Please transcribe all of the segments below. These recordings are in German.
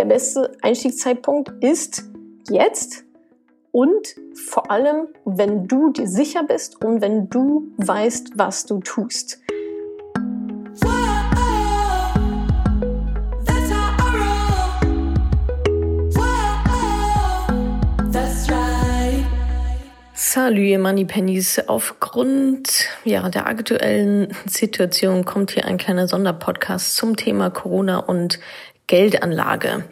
der beste Einstiegszeitpunkt ist jetzt und vor allem, wenn du dir sicher bist und wenn du weißt, was du tust. Salü, ihr Moneypennies. Aufgrund ja, der aktuellen Situation kommt hier ein kleiner Sonderpodcast zum Thema Corona und Geldanlage.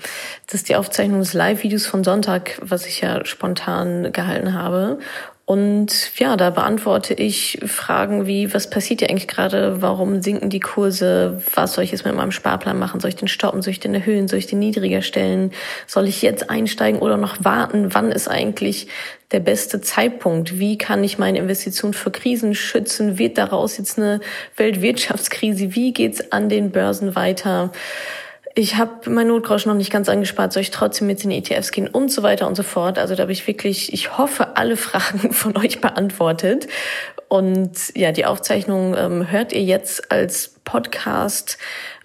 Das ist die Aufzeichnung des Live-Videos von Sonntag, was ich ja spontan gehalten habe. Und ja, da beantworte ich Fragen wie, was passiert hier eigentlich gerade? Warum sinken die Kurse? Was soll ich jetzt mit meinem Sparplan machen? Soll ich den stoppen? Soll ich den erhöhen? Soll ich den niedriger stellen? Soll ich jetzt einsteigen oder noch warten? Wann ist eigentlich der beste Zeitpunkt? Wie kann ich meine Investition für Krisen schützen? Wird daraus jetzt eine Weltwirtschaftskrise? Wie geht's an den Börsen weiter? Ich habe mein Notgroschen noch nicht ganz angespart, soll ich trotzdem in die ETFs gehen und so weiter und so fort. Also da habe ich wirklich, ich hoffe, alle Fragen von euch beantwortet. Und ja, die Aufzeichnung ähm, hört ihr jetzt als Podcast.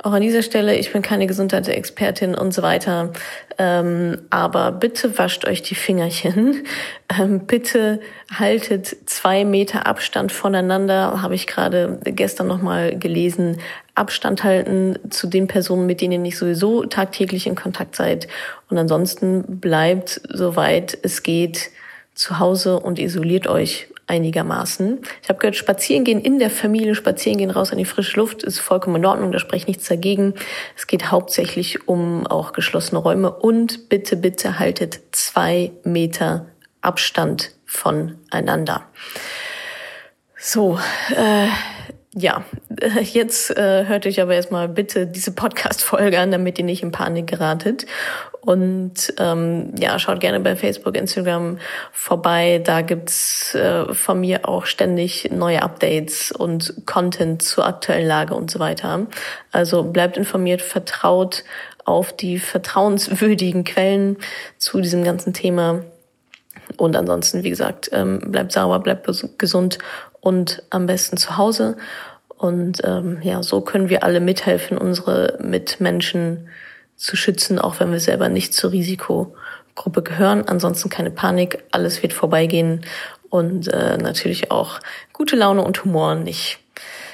Auch an dieser Stelle, ich bin keine Gesundheitsexpertin und so weiter. Ähm, aber bitte wascht euch die Fingerchen. Ähm, bitte haltet zwei Meter Abstand voneinander. Habe ich gerade gestern nochmal gelesen. Abstand halten zu den Personen, mit denen ihr nicht sowieso tagtäglich in Kontakt seid. Und ansonsten bleibt, soweit es geht, zu Hause und isoliert euch einigermaßen. Ich habe gehört, spazieren gehen in der Familie, spazieren gehen raus in die frische Luft ist vollkommen in Ordnung, da spreche ich nichts dagegen. Es geht hauptsächlich um auch geschlossene Räume und bitte, bitte haltet zwei Meter Abstand voneinander. So, äh, ja, jetzt äh, hört euch aber erstmal bitte diese Podcast-Folge an, damit ihr nicht in Panik geratet. Und ähm, ja, schaut gerne bei Facebook, Instagram vorbei. Da gibt's äh, von mir auch ständig neue Updates und Content zur aktuellen Lage und so weiter. Also bleibt informiert, vertraut auf die vertrauenswürdigen Quellen zu diesem ganzen Thema. Und ansonsten, wie gesagt, ähm, bleibt sauber, bleibt gesund und am besten zu Hause. Und ähm, ja, so können wir alle mithelfen, unsere Mitmenschen zu schützen, auch wenn wir selber nicht zur Risikogruppe gehören. Ansonsten keine Panik, alles wird vorbeigehen und äh, natürlich auch gute Laune und Humor nicht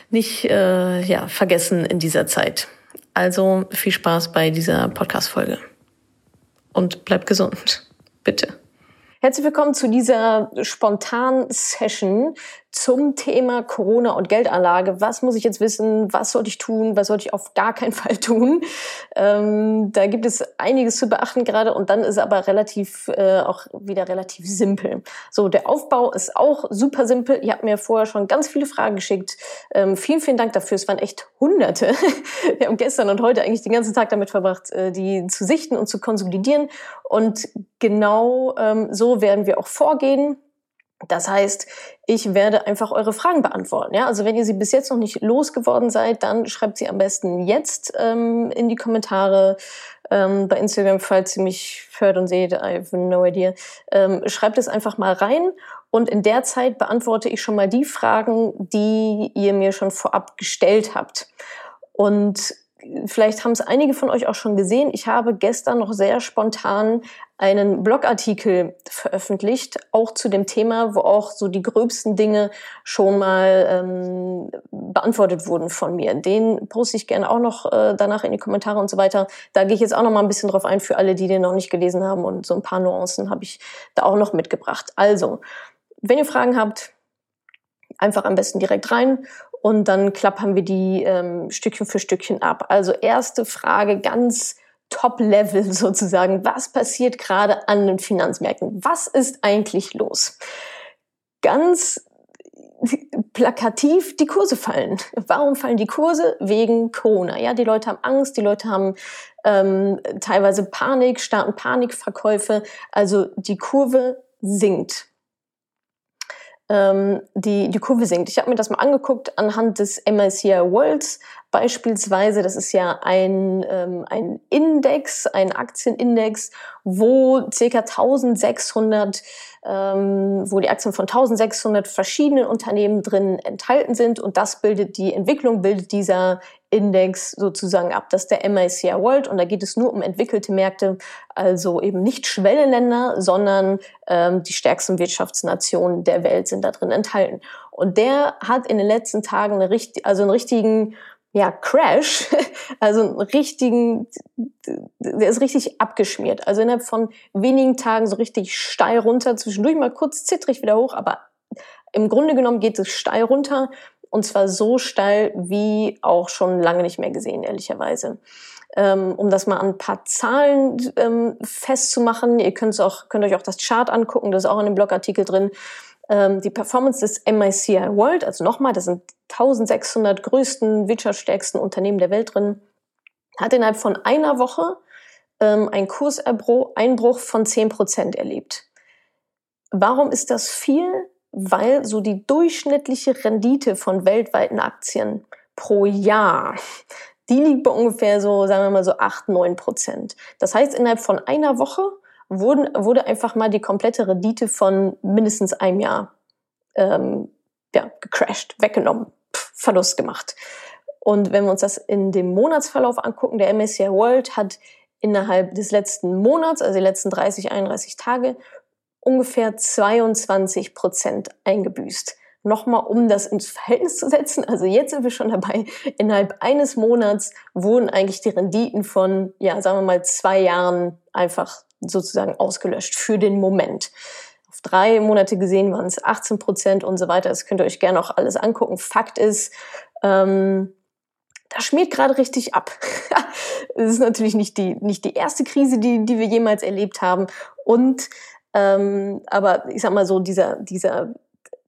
nicht äh, ja vergessen in dieser Zeit. Also viel Spaß bei dieser Podcast-Folge und bleibt gesund, bitte. Herzlich willkommen zu dieser spontanen Session zum Thema Corona und Geldanlage. Was muss ich jetzt wissen? Was sollte ich tun? Was sollte ich auf gar keinen Fall tun? Ähm, da gibt es einiges zu beachten gerade und dann ist aber relativ äh, auch wieder relativ simpel. So, der Aufbau ist auch super simpel. Ihr habt mir vorher schon ganz viele Fragen geschickt. Ähm, vielen, vielen Dank dafür. Es waren echt Hunderte. Wir haben gestern und heute eigentlich den ganzen Tag damit verbracht, äh, die zu sichten und zu konsolidieren. Und genau ähm, so werden wir auch vorgehen. Das heißt, ich werde einfach eure Fragen beantworten. Ja? Also wenn ihr sie bis jetzt noch nicht losgeworden seid, dann schreibt sie am besten jetzt ähm, in die Kommentare ähm, bei Instagram, falls ihr mich hört und seht. I have no idea. Ähm, schreibt es einfach mal rein und in der Zeit beantworte ich schon mal die Fragen, die ihr mir schon vorab gestellt habt. Und vielleicht haben es einige von euch auch schon gesehen. Ich habe gestern noch sehr spontan einen Blogartikel veröffentlicht, auch zu dem Thema, wo auch so die gröbsten Dinge schon mal ähm, beantwortet wurden von mir. Den poste ich gerne auch noch äh, danach in die Kommentare und so weiter. Da gehe ich jetzt auch noch mal ein bisschen drauf ein für alle, die den noch nicht gelesen haben und so ein paar Nuancen habe ich da auch noch mitgebracht. Also, wenn ihr Fragen habt, einfach am besten direkt rein und dann klappern wir die ähm, Stückchen für Stückchen ab. Also erste Frage ganz Top-Level sozusagen. Was passiert gerade an den Finanzmärkten? Was ist eigentlich los? Ganz plakativ die Kurse fallen. Warum fallen die Kurse? Wegen Corona. Ja, die Leute haben Angst, die Leute haben ähm, teilweise Panik, starten Panikverkäufe. Also die Kurve sinkt ähm, die, die Kurve sinkt. Ich habe mir das mal angeguckt anhand des MSCI Worlds beispielsweise. Das ist ja ein, ähm, ein Index, ein Aktienindex, wo circa 1600, ähm, wo die Aktien von 1600 verschiedenen Unternehmen drin enthalten sind und das bildet die Entwicklung, bildet dieser Index sozusagen ab. Das ist der MICI World und da geht es nur um entwickelte Märkte, also eben nicht Schwellenländer, sondern ähm, die stärksten Wirtschaftsnationen der Welt sind da drin enthalten. Und der hat in den letzten Tagen eine richtig, also einen richtigen ja, Crash, also einen richtigen, der ist richtig abgeschmiert. Also innerhalb von wenigen Tagen so richtig steil runter, zwischendurch mal kurz zittrig wieder hoch, aber im Grunde genommen geht es steil runter und zwar so steil wie auch schon lange nicht mehr gesehen, ehrlicherweise. Ähm, um das mal an ein paar Zahlen ähm, festzumachen, ihr könnt, auch, könnt euch auch das Chart angucken, das ist auch in dem Blogartikel drin. Ähm, die Performance des MICI World, also nochmal, das sind 1600 größten, wirtschaftsstärksten Unternehmen der Welt drin, hat innerhalb von einer Woche ähm, einen Kurseinbruch von 10% erlebt. Warum ist das viel? Weil so die durchschnittliche Rendite von weltweiten Aktien pro Jahr, die liegt bei ungefähr so, sagen wir mal so 8, 9 Prozent. Das heißt, innerhalb von einer Woche wurden, wurde einfach mal die komplette Rendite von mindestens einem Jahr ähm, ja, gecrashed, weggenommen, Pff, Verlust gemacht. Und wenn wir uns das in dem Monatsverlauf angucken, der MSCI World hat innerhalb des letzten Monats, also die letzten 30, 31 Tage, ungefähr 22 Prozent eingebüßt. Nochmal, um das ins Verhältnis zu setzen. Also jetzt sind wir schon dabei. Innerhalb eines Monats wurden eigentlich die Renditen von, ja, sagen wir mal, zwei Jahren einfach sozusagen ausgelöscht für den Moment. Auf drei Monate gesehen waren es 18 Prozent und so weiter. Das könnt ihr euch gerne auch alles angucken. Fakt ist, ähm, da schmiert gerade richtig ab. Es ist natürlich nicht die, nicht die erste Krise, die, die wir jemals erlebt haben. Und ähm, aber ich sag mal so, dieser, dieser,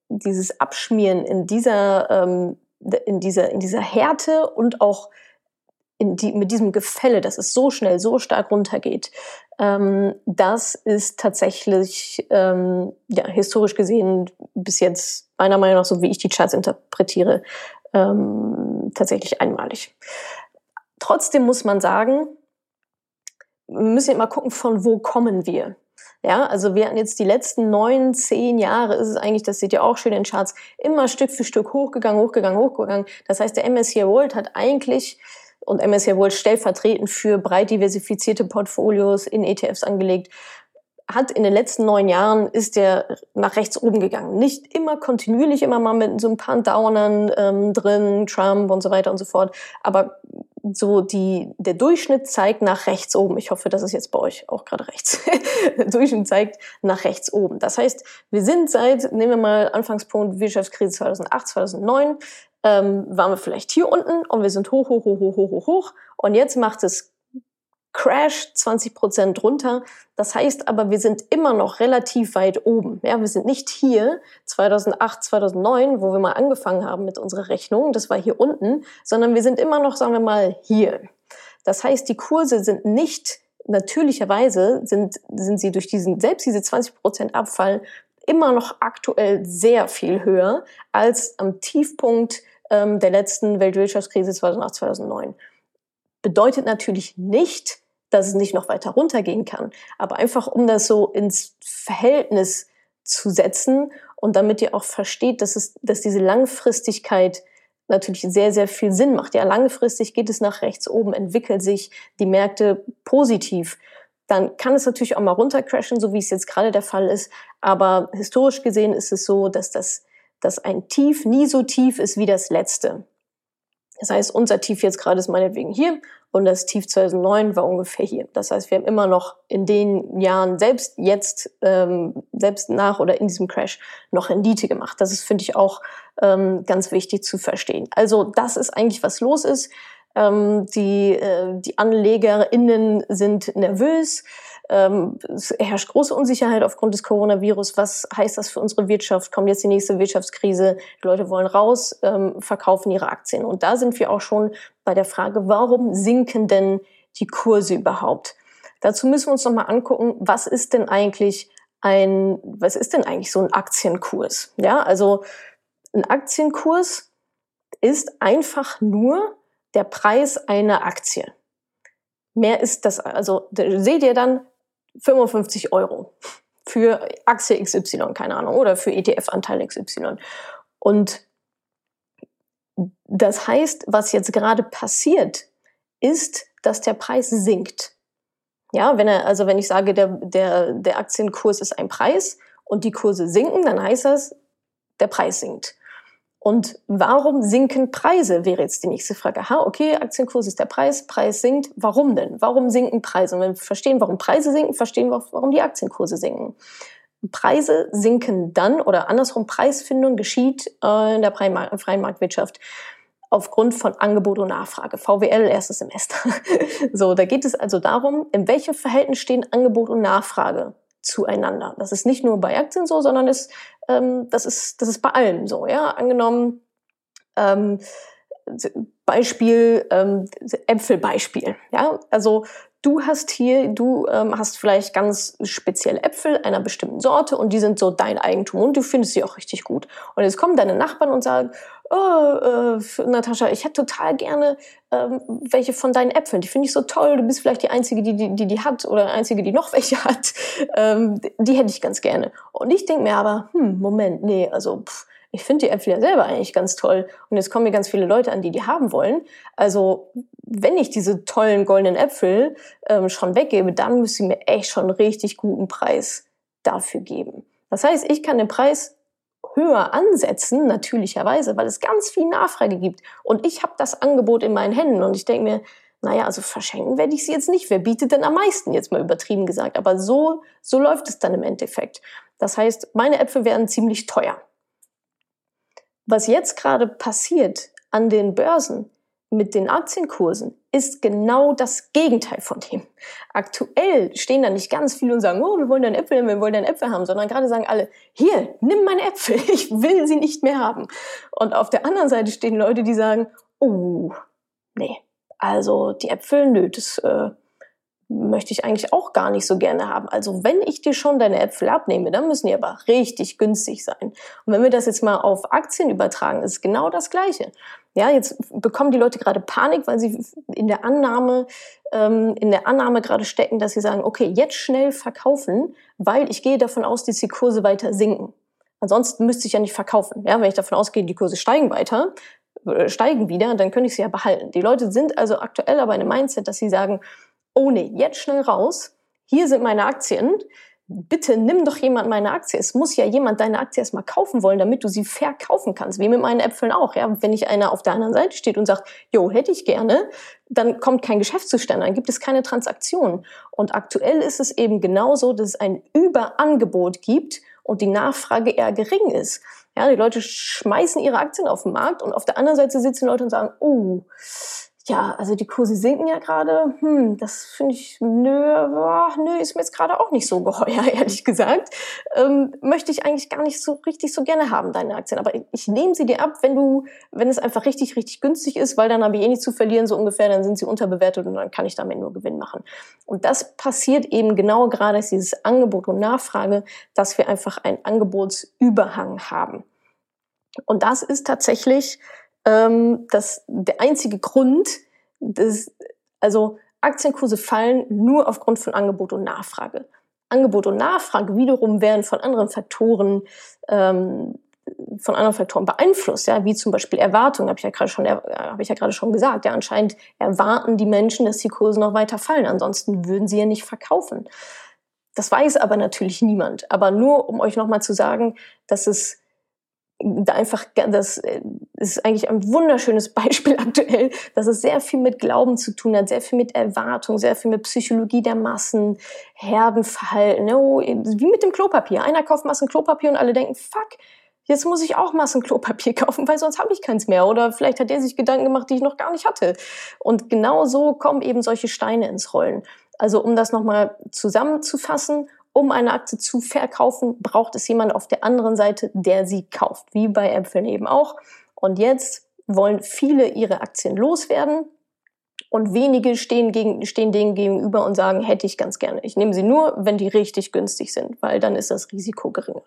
dieses Abschmieren in dieser, ähm, in dieser, in dieser Härte und auch die, mit diesem Gefälle, dass es so schnell, so stark runtergeht, ähm, das ist tatsächlich, ähm, ja, historisch gesehen bis jetzt meiner Meinung nach, so wie ich die Charts interpretiere, ähm, tatsächlich einmalig. Trotzdem muss man sagen, wir müssen immer gucken, von wo kommen wir. Ja, also wir hatten jetzt die letzten neun, zehn Jahre ist es eigentlich, das seht ihr auch schön in Charts, immer Stück für Stück hochgegangen, hochgegangen, hochgegangen. Das heißt, der MSCI World hat eigentlich und MSCI World stellvertretend für breit diversifizierte Portfolios in ETFs angelegt, hat in den letzten neun Jahren ist der nach rechts oben gegangen. Nicht immer kontinuierlich, immer mal mit so ein paar Downern ähm, drin, Trump und so weiter und so fort. Aber so die, der Durchschnitt zeigt nach rechts oben. Ich hoffe, das ist jetzt bei euch auch gerade rechts. der Durchschnitt zeigt nach rechts oben. Das heißt, wir sind seit, nehmen wir mal Anfangspunkt Wirtschaftskrise 2008, 2009, ähm, waren wir vielleicht hier unten und wir sind hoch, hoch, hoch, hoch, hoch, hoch, hoch. Und jetzt macht es Crash 20 Prozent runter. Das heißt aber, wir sind immer noch relativ weit oben. Ja, wir sind nicht hier 2008, 2009, wo wir mal angefangen haben mit unserer Rechnung. Das war hier unten, sondern wir sind immer noch, sagen wir mal, hier. Das heißt, die Kurse sind nicht natürlicherweise sind, sind sie durch diesen, selbst diese 20 Prozent Abfall immer noch aktuell sehr viel höher als am Tiefpunkt ähm, der letzten Weltwirtschaftskrise 2008, 2009. Bedeutet natürlich nicht, dass es nicht noch weiter runtergehen kann. Aber einfach, um das so ins Verhältnis zu setzen und damit ihr auch versteht, dass es, dass diese Langfristigkeit natürlich sehr, sehr viel Sinn macht. Ja, langfristig geht es nach rechts oben, entwickeln sich die Märkte positiv. Dann kann es natürlich auch mal runtercrashen, so wie es jetzt gerade der Fall ist. Aber historisch gesehen ist es so, dass das, dass ein Tief nie so tief ist wie das letzte. Das heißt, unser Tief jetzt gerade ist meinetwegen hier und das Tief 2009 war ungefähr hier. Das heißt, wir haben immer noch in den Jahren, selbst jetzt, ähm, selbst nach oder in diesem Crash, noch Rendite gemacht. Das ist, finde ich, auch ähm, ganz wichtig zu verstehen. Also das ist eigentlich, was los ist. Ähm, die, äh, die AnlegerInnen sind nervös. Ähm, es herrscht große Unsicherheit aufgrund des Coronavirus. Was heißt das für unsere Wirtschaft? Kommt jetzt die nächste Wirtschaftskrise? Die Leute wollen raus, ähm, verkaufen ihre Aktien. Und da sind wir auch schon bei der Frage, warum sinken denn die Kurse überhaupt? Dazu müssen wir uns nochmal angucken, was ist denn eigentlich ein, was ist denn eigentlich so ein Aktienkurs? Ja, also ein Aktienkurs ist einfach nur der Preis einer Aktie. Mehr ist das, also seht ihr dann, 55 Euro für Aktie XY, keine Ahnung, oder für ETF-Anteil XY. Und Das heißt, was jetzt gerade passiert, ist, dass der Preis sinkt. Ja, wenn er, also wenn ich sage, der, der, der Aktienkurs ist ein Preis und die Kurse sinken, dann heißt das, der Preis sinkt. Und warum sinken Preise, wäre jetzt die nächste Frage. Ha, okay, Aktienkurs ist der Preis, Preis sinkt. Warum denn? Warum sinken Preise? Und wenn wir verstehen, warum Preise sinken, verstehen wir auch, warum die Aktienkurse sinken. Preise sinken dann oder andersrum Preisfindung geschieht äh, in der freien Marktwirtschaft aufgrund von Angebot und Nachfrage. VWL, erstes Semester. so, da geht es also darum, in welchem Verhältnis stehen Angebot und Nachfrage zueinander. Das ist nicht nur bei Aktien so, sondern ist, ähm, das, ist, das ist bei allem so. Ja? Angenommen, ähm, Beispiel, ähm, Äpfelbeispiel. Ja? Also du hast hier, du ähm, hast vielleicht ganz spezielle Äpfel einer bestimmten Sorte und die sind so dein Eigentum und du findest sie auch richtig gut. Und jetzt kommen deine Nachbarn und sagen, oh, äh, Natascha, ich hätte total gerne ähm, welche von deinen Äpfeln. Die finde ich so toll. Du bist vielleicht die Einzige, die die, die, die hat oder die Einzige, die noch welche hat. Ähm, die hätte ich ganz gerne. Und ich denke mir aber, hm, Moment, nee, also pff, ich finde die Äpfel ja selber eigentlich ganz toll. Und jetzt kommen mir ganz viele Leute an, die die haben wollen. Also wenn ich diese tollen goldenen Äpfel ähm, schon weggebe, dann müsste sie mir echt schon einen richtig guten Preis dafür geben. Das heißt, ich kann den Preis höher ansetzen, natürlicherweise, weil es ganz viel Nachfrage gibt. Und ich habe das Angebot in meinen Händen und ich denke mir, naja, also verschenken werde ich sie jetzt nicht. Wer bietet denn am meisten, jetzt mal übertrieben gesagt. Aber so, so läuft es dann im Endeffekt. Das heißt, meine Äpfel werden ziemlich teuer. Was jetzt gerade passiert an den Börsen mit den Aktienkursen ist genau das Gegenteil von dem. Aktuell stehen da nicht ganz viele und sagen, oh, wir wollen deinen Äpfel, wir wollen deinen Äpfel haben, sondern gerade sagen alle, hier, nimm meine Äpfel, ich will sie nicht mehr haben. Und auf der anderen Seite stehen Leute, die sagen, oh, nee, also die Äpfel, nö, das äh, möchte ich eigentlich auch gar nicht so gerne haben. Also wenn ich dir schon deine Äpfel abnehme, dann müssen die aber richtig günstig sein. Und wenn wir das jetzt mal auf Aktien übertragen, ist genau das Gleiche. Ja, jetzt bekommen die Leute gerade Panik, weil sie in der Annahme, ähm, in der Annahme gerade stecken, dass sie sagen, okay, jetzt schnell verkaufen, weil ich gehe davon aus, dass die Kurse weiter sinken. Ansonsten müsste ich ja nicht verkaufen. Ja, wenn ich davon ausgehe, die Kurse steigen weiter, äh, steigen wieder, dann könnte ich sie ja behalten. Die Leute sind also aktuell aber in einem Mindset, dass sie sagen, oh nee, jetzt schnell raus, hier sind meine Aktien, bitte nimm doch jemand meine Aktie. Es muss ja jemand deine Aktie erstmal kaufen wollen, damit du sie verkaufen kannst. Wie mit meinen Äpfeln auch. Ja? Wenn nicht einer auf der anderen Seite steht und sagt, jo, hätte ich gerne, dann kommt kein Geschäft zustande, dann gibt es keine Transaktion. Und aktuell ist es eben genauso, dass es ein Überangebot gibt und die Nachfrage eher gering ist. Ja, die Leute schmeißen ihre Aktien auf den Markt und auf der anderen Seite sitzen Leute und sagen, oh, ja, also die Kurse sinken ja gerade. Hm, das finde ich, nö, boah, nö, ist mir jetzt gerade auch nicht so geheuer, ehrlich gesagt. Ähm, möchte ich eigentlich gar nicht so richtig so gerne haben, deine Aktien. Aber ich, ich nehme sie dir ab, wenn du, wenn es einfach richtig, richtig günstig ist, weil dann habe ich eh nichts zu verlieren, so ungefähr, dann sind sie unterbewertet und dann kann ich damit nur Gewinn machen. Und das passiert eben genau gerade, ist dieses Angebot und Nachfrage, dass wir einfach einen Angebotsüberhang haben. Und das ist tatsächlich ähm, dass der einzige Grund, dass, also Aktienkurse fallen nur aufgrund von Angebot und Nachfrage. Angebot und Nachfrage wiederum werden von anderen Faktoren ähm, von anderen Faktoren beeinflusst, ja, wie zum Beispiel Erwartungen, habe ich ja gerade schon, äh, habe ich ja gerade schon gesagt. Ja, anscheinend erwarten die Menschen, dass die Kurse noch weiter fallen, ansonsten würden sie ja nicht verkaufen. Das weiß aber natürlich niemand. Aber nur um euch nochmal zu sagen, dass es einfach, das äh, ist eigentlich ein wunderschönes Beispiel aktuell, dass es sehr viel mit Glauben zu tun hat, sehr viel mit Erwartung, sehr viel mit Psychologie der Massen, Herdenverhalten, oh, wie mit dem Klopapier. Einer kauft Massen Klopapier und alle denken, fuck, jetzt muss ich auch Massen Klopapier kaufen, weil sonst habe ich keins mehr. Oder vielleicht hat der sich Gedanken gemacht, die ich noch gar nicht hatte. Und genau so kommen eben solche Steine ins Rollen. Also um das nochmal zusammenzufassen, um eine Aktie zu verkaufen, braucht es jemand auf der anderen Seite, der sie kauft, wie bei Äpfeln eben auch. Und jetzt wollen viele ihre Aktien loswerden und wenige stehen, gegen, stehen denen gegenüber und sagen, hätte ich ganz gerne. Ich nehme sie nur, wenn die richtig günstig sind, weil dann ist das Risiko geringer.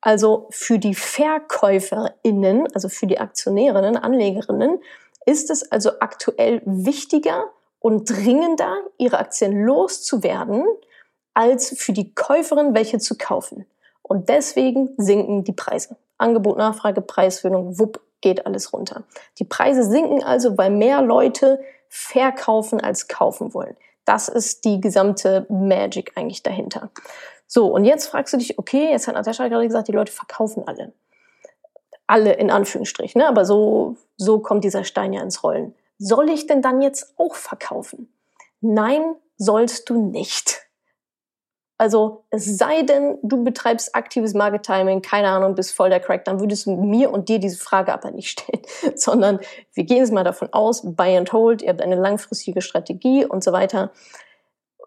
Also für die VerkäuferInnen, also für die Aktionärinnen, Anlegerinnen, ist es also aktuell wichtiger und dringender, ihre Aktien loszuwerden, als für die Käuferin welche zu kaufen. Und deswegen sinken die Preise. Angebot, Nachfrage, Preisfindung, wupp, geht alles runter. Die Preise sinken also, weil mehr Leute verkaufen als kaufen wollen. Das ist die gesamte Magic eigentlich dahinter. So, und jetzt fragst du dich, okay, jetzt hat Natascha gerade gesagt, die Leute verkaufen alle. Alle in Anführungsstrichen, ne? aber so, so kommt dieser Stein ja ins Rollen. Soll ich denn dann jetzt auch verkaufen? Nein, sollst du nicht. Also es sei denn, du betreibst aktives Market Timing, keine Ahnung, bist voll der Crack, dann würdest du mir und dir diese Frage aber nicht stellen, sondern wir gehen jetzt mal davon aus, Buy and Hold, ihr habt eine langfristige Strategie und so weiter.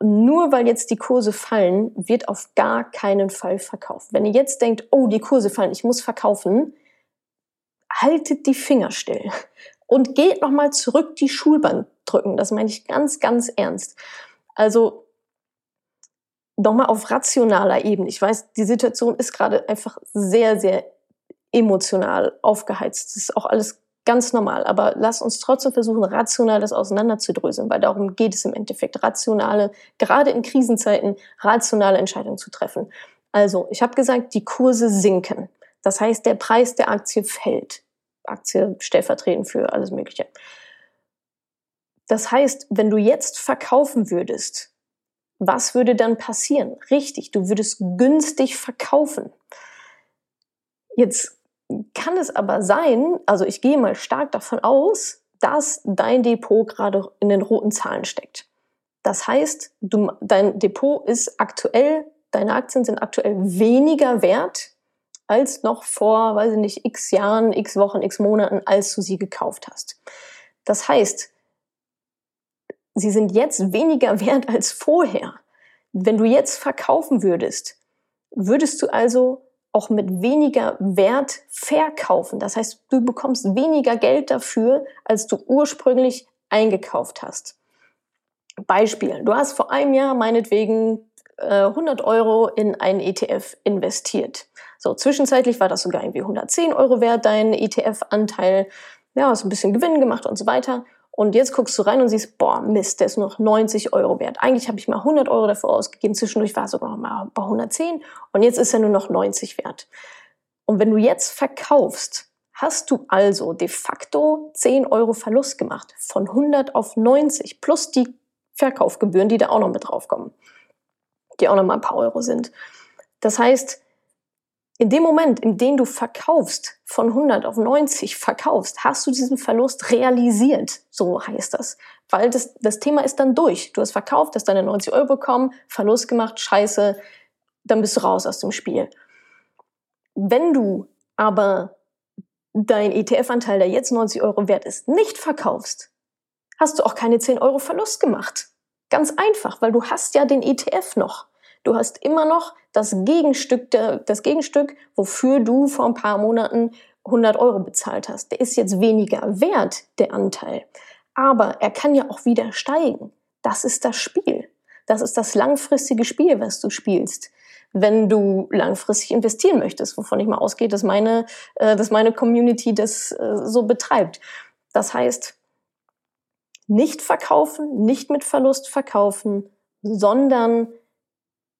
Nur weil jetzt die Kurse fallen, wird auf gar keinen Fall verkauft. Wenn ihr jetzt denkt, oh, die Kurse fallen, ich muss verkaufen, haltet die Finger still und geht nochmal zurück die Schulbank drücken. Das meine ich ganz, ganz ernst. Also nochmal auf rationaler Ebene. Ich weiß, die Situation ist gerade einfach sehr, sehr emotional aufgeheizt. Das ist auch alles ganz normal. Aber lass uns trotzdem versuchen, rational das auseinanderzudröseln, weil darum geht es im Endeffekt. Rationale, gerade in Krisenzeiten, rationale Entscheidungen zu treffen. Also, ich habe gesagt, die Kurse sinken. Das heißt, der Preis der Aktie fällt. Aktie stellvertretend für alles Mögliche. Das heißt, wenn du jetzt verkaufen würdest, was würde dann passieren? Richtig, du würdest günstig verkaufen. Jetzt kann es aber sein, also ich gehe mal stark davon aus, dass dein Depot gerade in den roten Zahlen steckt. Das heißt, du, dein Depot ist aktuell, deine Aktien sind aktuell weniger wert als noch vor, weiß ich nicht, x Jahren, x Wochen, x Monaten, als du sie gekauft hast. Das heißt, sie sind jetzt weniger wert als vorher. Wenn du jetzt verkaufen würdest, würdest du also auch mit weniger Wert verkaufen. Das heißt, du bekommst weniger Geld dafür, als du ursprünglich eingekauft hast. Beispiel, du hast vor einem Jahr meinetwegen äh, 100 Euro in einen ETF investiert. So, zwischenzeitlich war das sogar irgendwie 110 Euro wert, dein ETF-Anteil. Ja, hast ein bisschen Gewinn gemacht und so weiter. Und jetzt guckst du rein und siehst, boah, Mist, der ist nur noch 90 Euro wert. Eigentlich habe ich mal 100 Euro dafür ausgegeben, zwischendurch war es sogar noch mal bei 110 und jetzt ist er nur noch 90 wert. Und wenn du jetzt verkaufst, hast du also de facto 10 Euro Verlust gemacht, von 100 auf 90, plus die Verkaufgebühren, die da auch noch mit draufkommen, die auch noch mal ein paar Euro sind. Das heißt, in dem Moment, in dem du verkaufst, von 100 auf 90 verkaufst, hast du diesen Verlust realisiert. So heißt das. Weil das, das Thema ist dann durch. Du hast verkauft, hast deine 90 Euro bekommen, Verlust gemacht, scheiße, dann bist du raus aus dem Spiel. Wenn du aber dein ETF-Anteil, der jetzt 90 Euro wert ist, nicht verkaufst, hast du auch keine 10 Euro Verlust gemacht. Ganz einfach, weil du hast ja den ETF noch. Du hast immer noch das Gegenstück, das Gegenstück, wofür du vor ein paar Monaten 100 Euro bezahlt hast. Der ist jetzt weniger wert, der Anteil. Aber er kann ja auch wieder steigen. Das ist das Spiel. Das ist das langfristige Spiel, was du spielst. Wenn du langfristig investieren möchtest, wovon ich mal ausgehe, dass meine, äh, dass meine Community das äh, so betreibt. Das heißt, nicht verkaufen, nicht mit Verlust verkaufen, sondern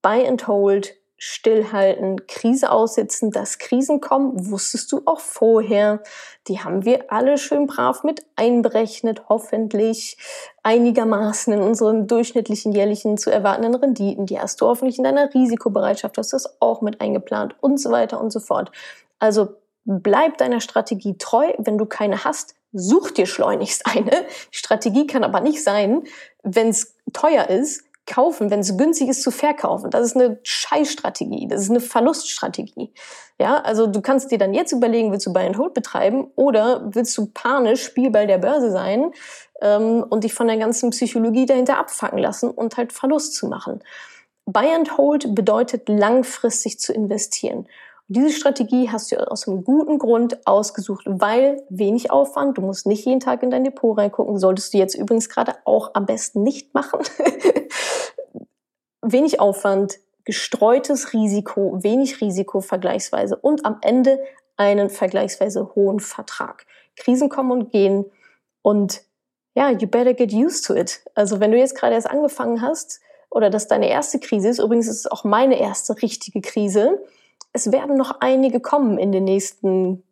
Buy and Hold, stillhalten, Krise aussitzen, dass Krisen kommen, wusstest du auch vorher. Die haben wir alle schön brav mit einberechnet, hoffentlich einigermaßen in unseren durchschnittlichen jährlichen zu erwartenden Renditen. Die hast du hoffentlich in deiner Risikobereitschaft, hast das auch mit eingeplant und so weiter und so fort. Also bleib deiner Strategie treu. Wenn du keine hast, such dir schleunigst eine. Strategie kann aber nicht sein, wenn es teuer ist, kaufen, wenn es günstig ist, zu verkaufen. Das ist eine Scheißstrategie. Das ist eine Verluststrategie. Ja, also du kannst dir dann jetzt überlegen, willst du Buy and Hold betreiben oder willst du panisch Spielball der Börse sein ähm, und dich von der ganzen Psychologie dahinter abfacken lassen und halt Verlust zu machen. Buy and Hold bedeutet langfristig zu investieren. Diese Strategie hast du aus einem guten Grund ausgesucht, weil wenig Aufwand, du musst nicht jeden Tag in dein Depot reingucken, solltest du jetzt übrigens gerade auch am besten nicht machen. wenig Aufwand, gestreutes Risiko, wenig Risiko vergleichsweise und am Ende einen vergleichsweise hohen Vertrag. Krisen kommen und gehen und ja, you better get used to it. Also wenn du jetzt gerade erst angefangen hast oder das deine erste Krise ist, übrigens ist es auch meine erste richtige Krise, es werden noch einige kommen in den nächsten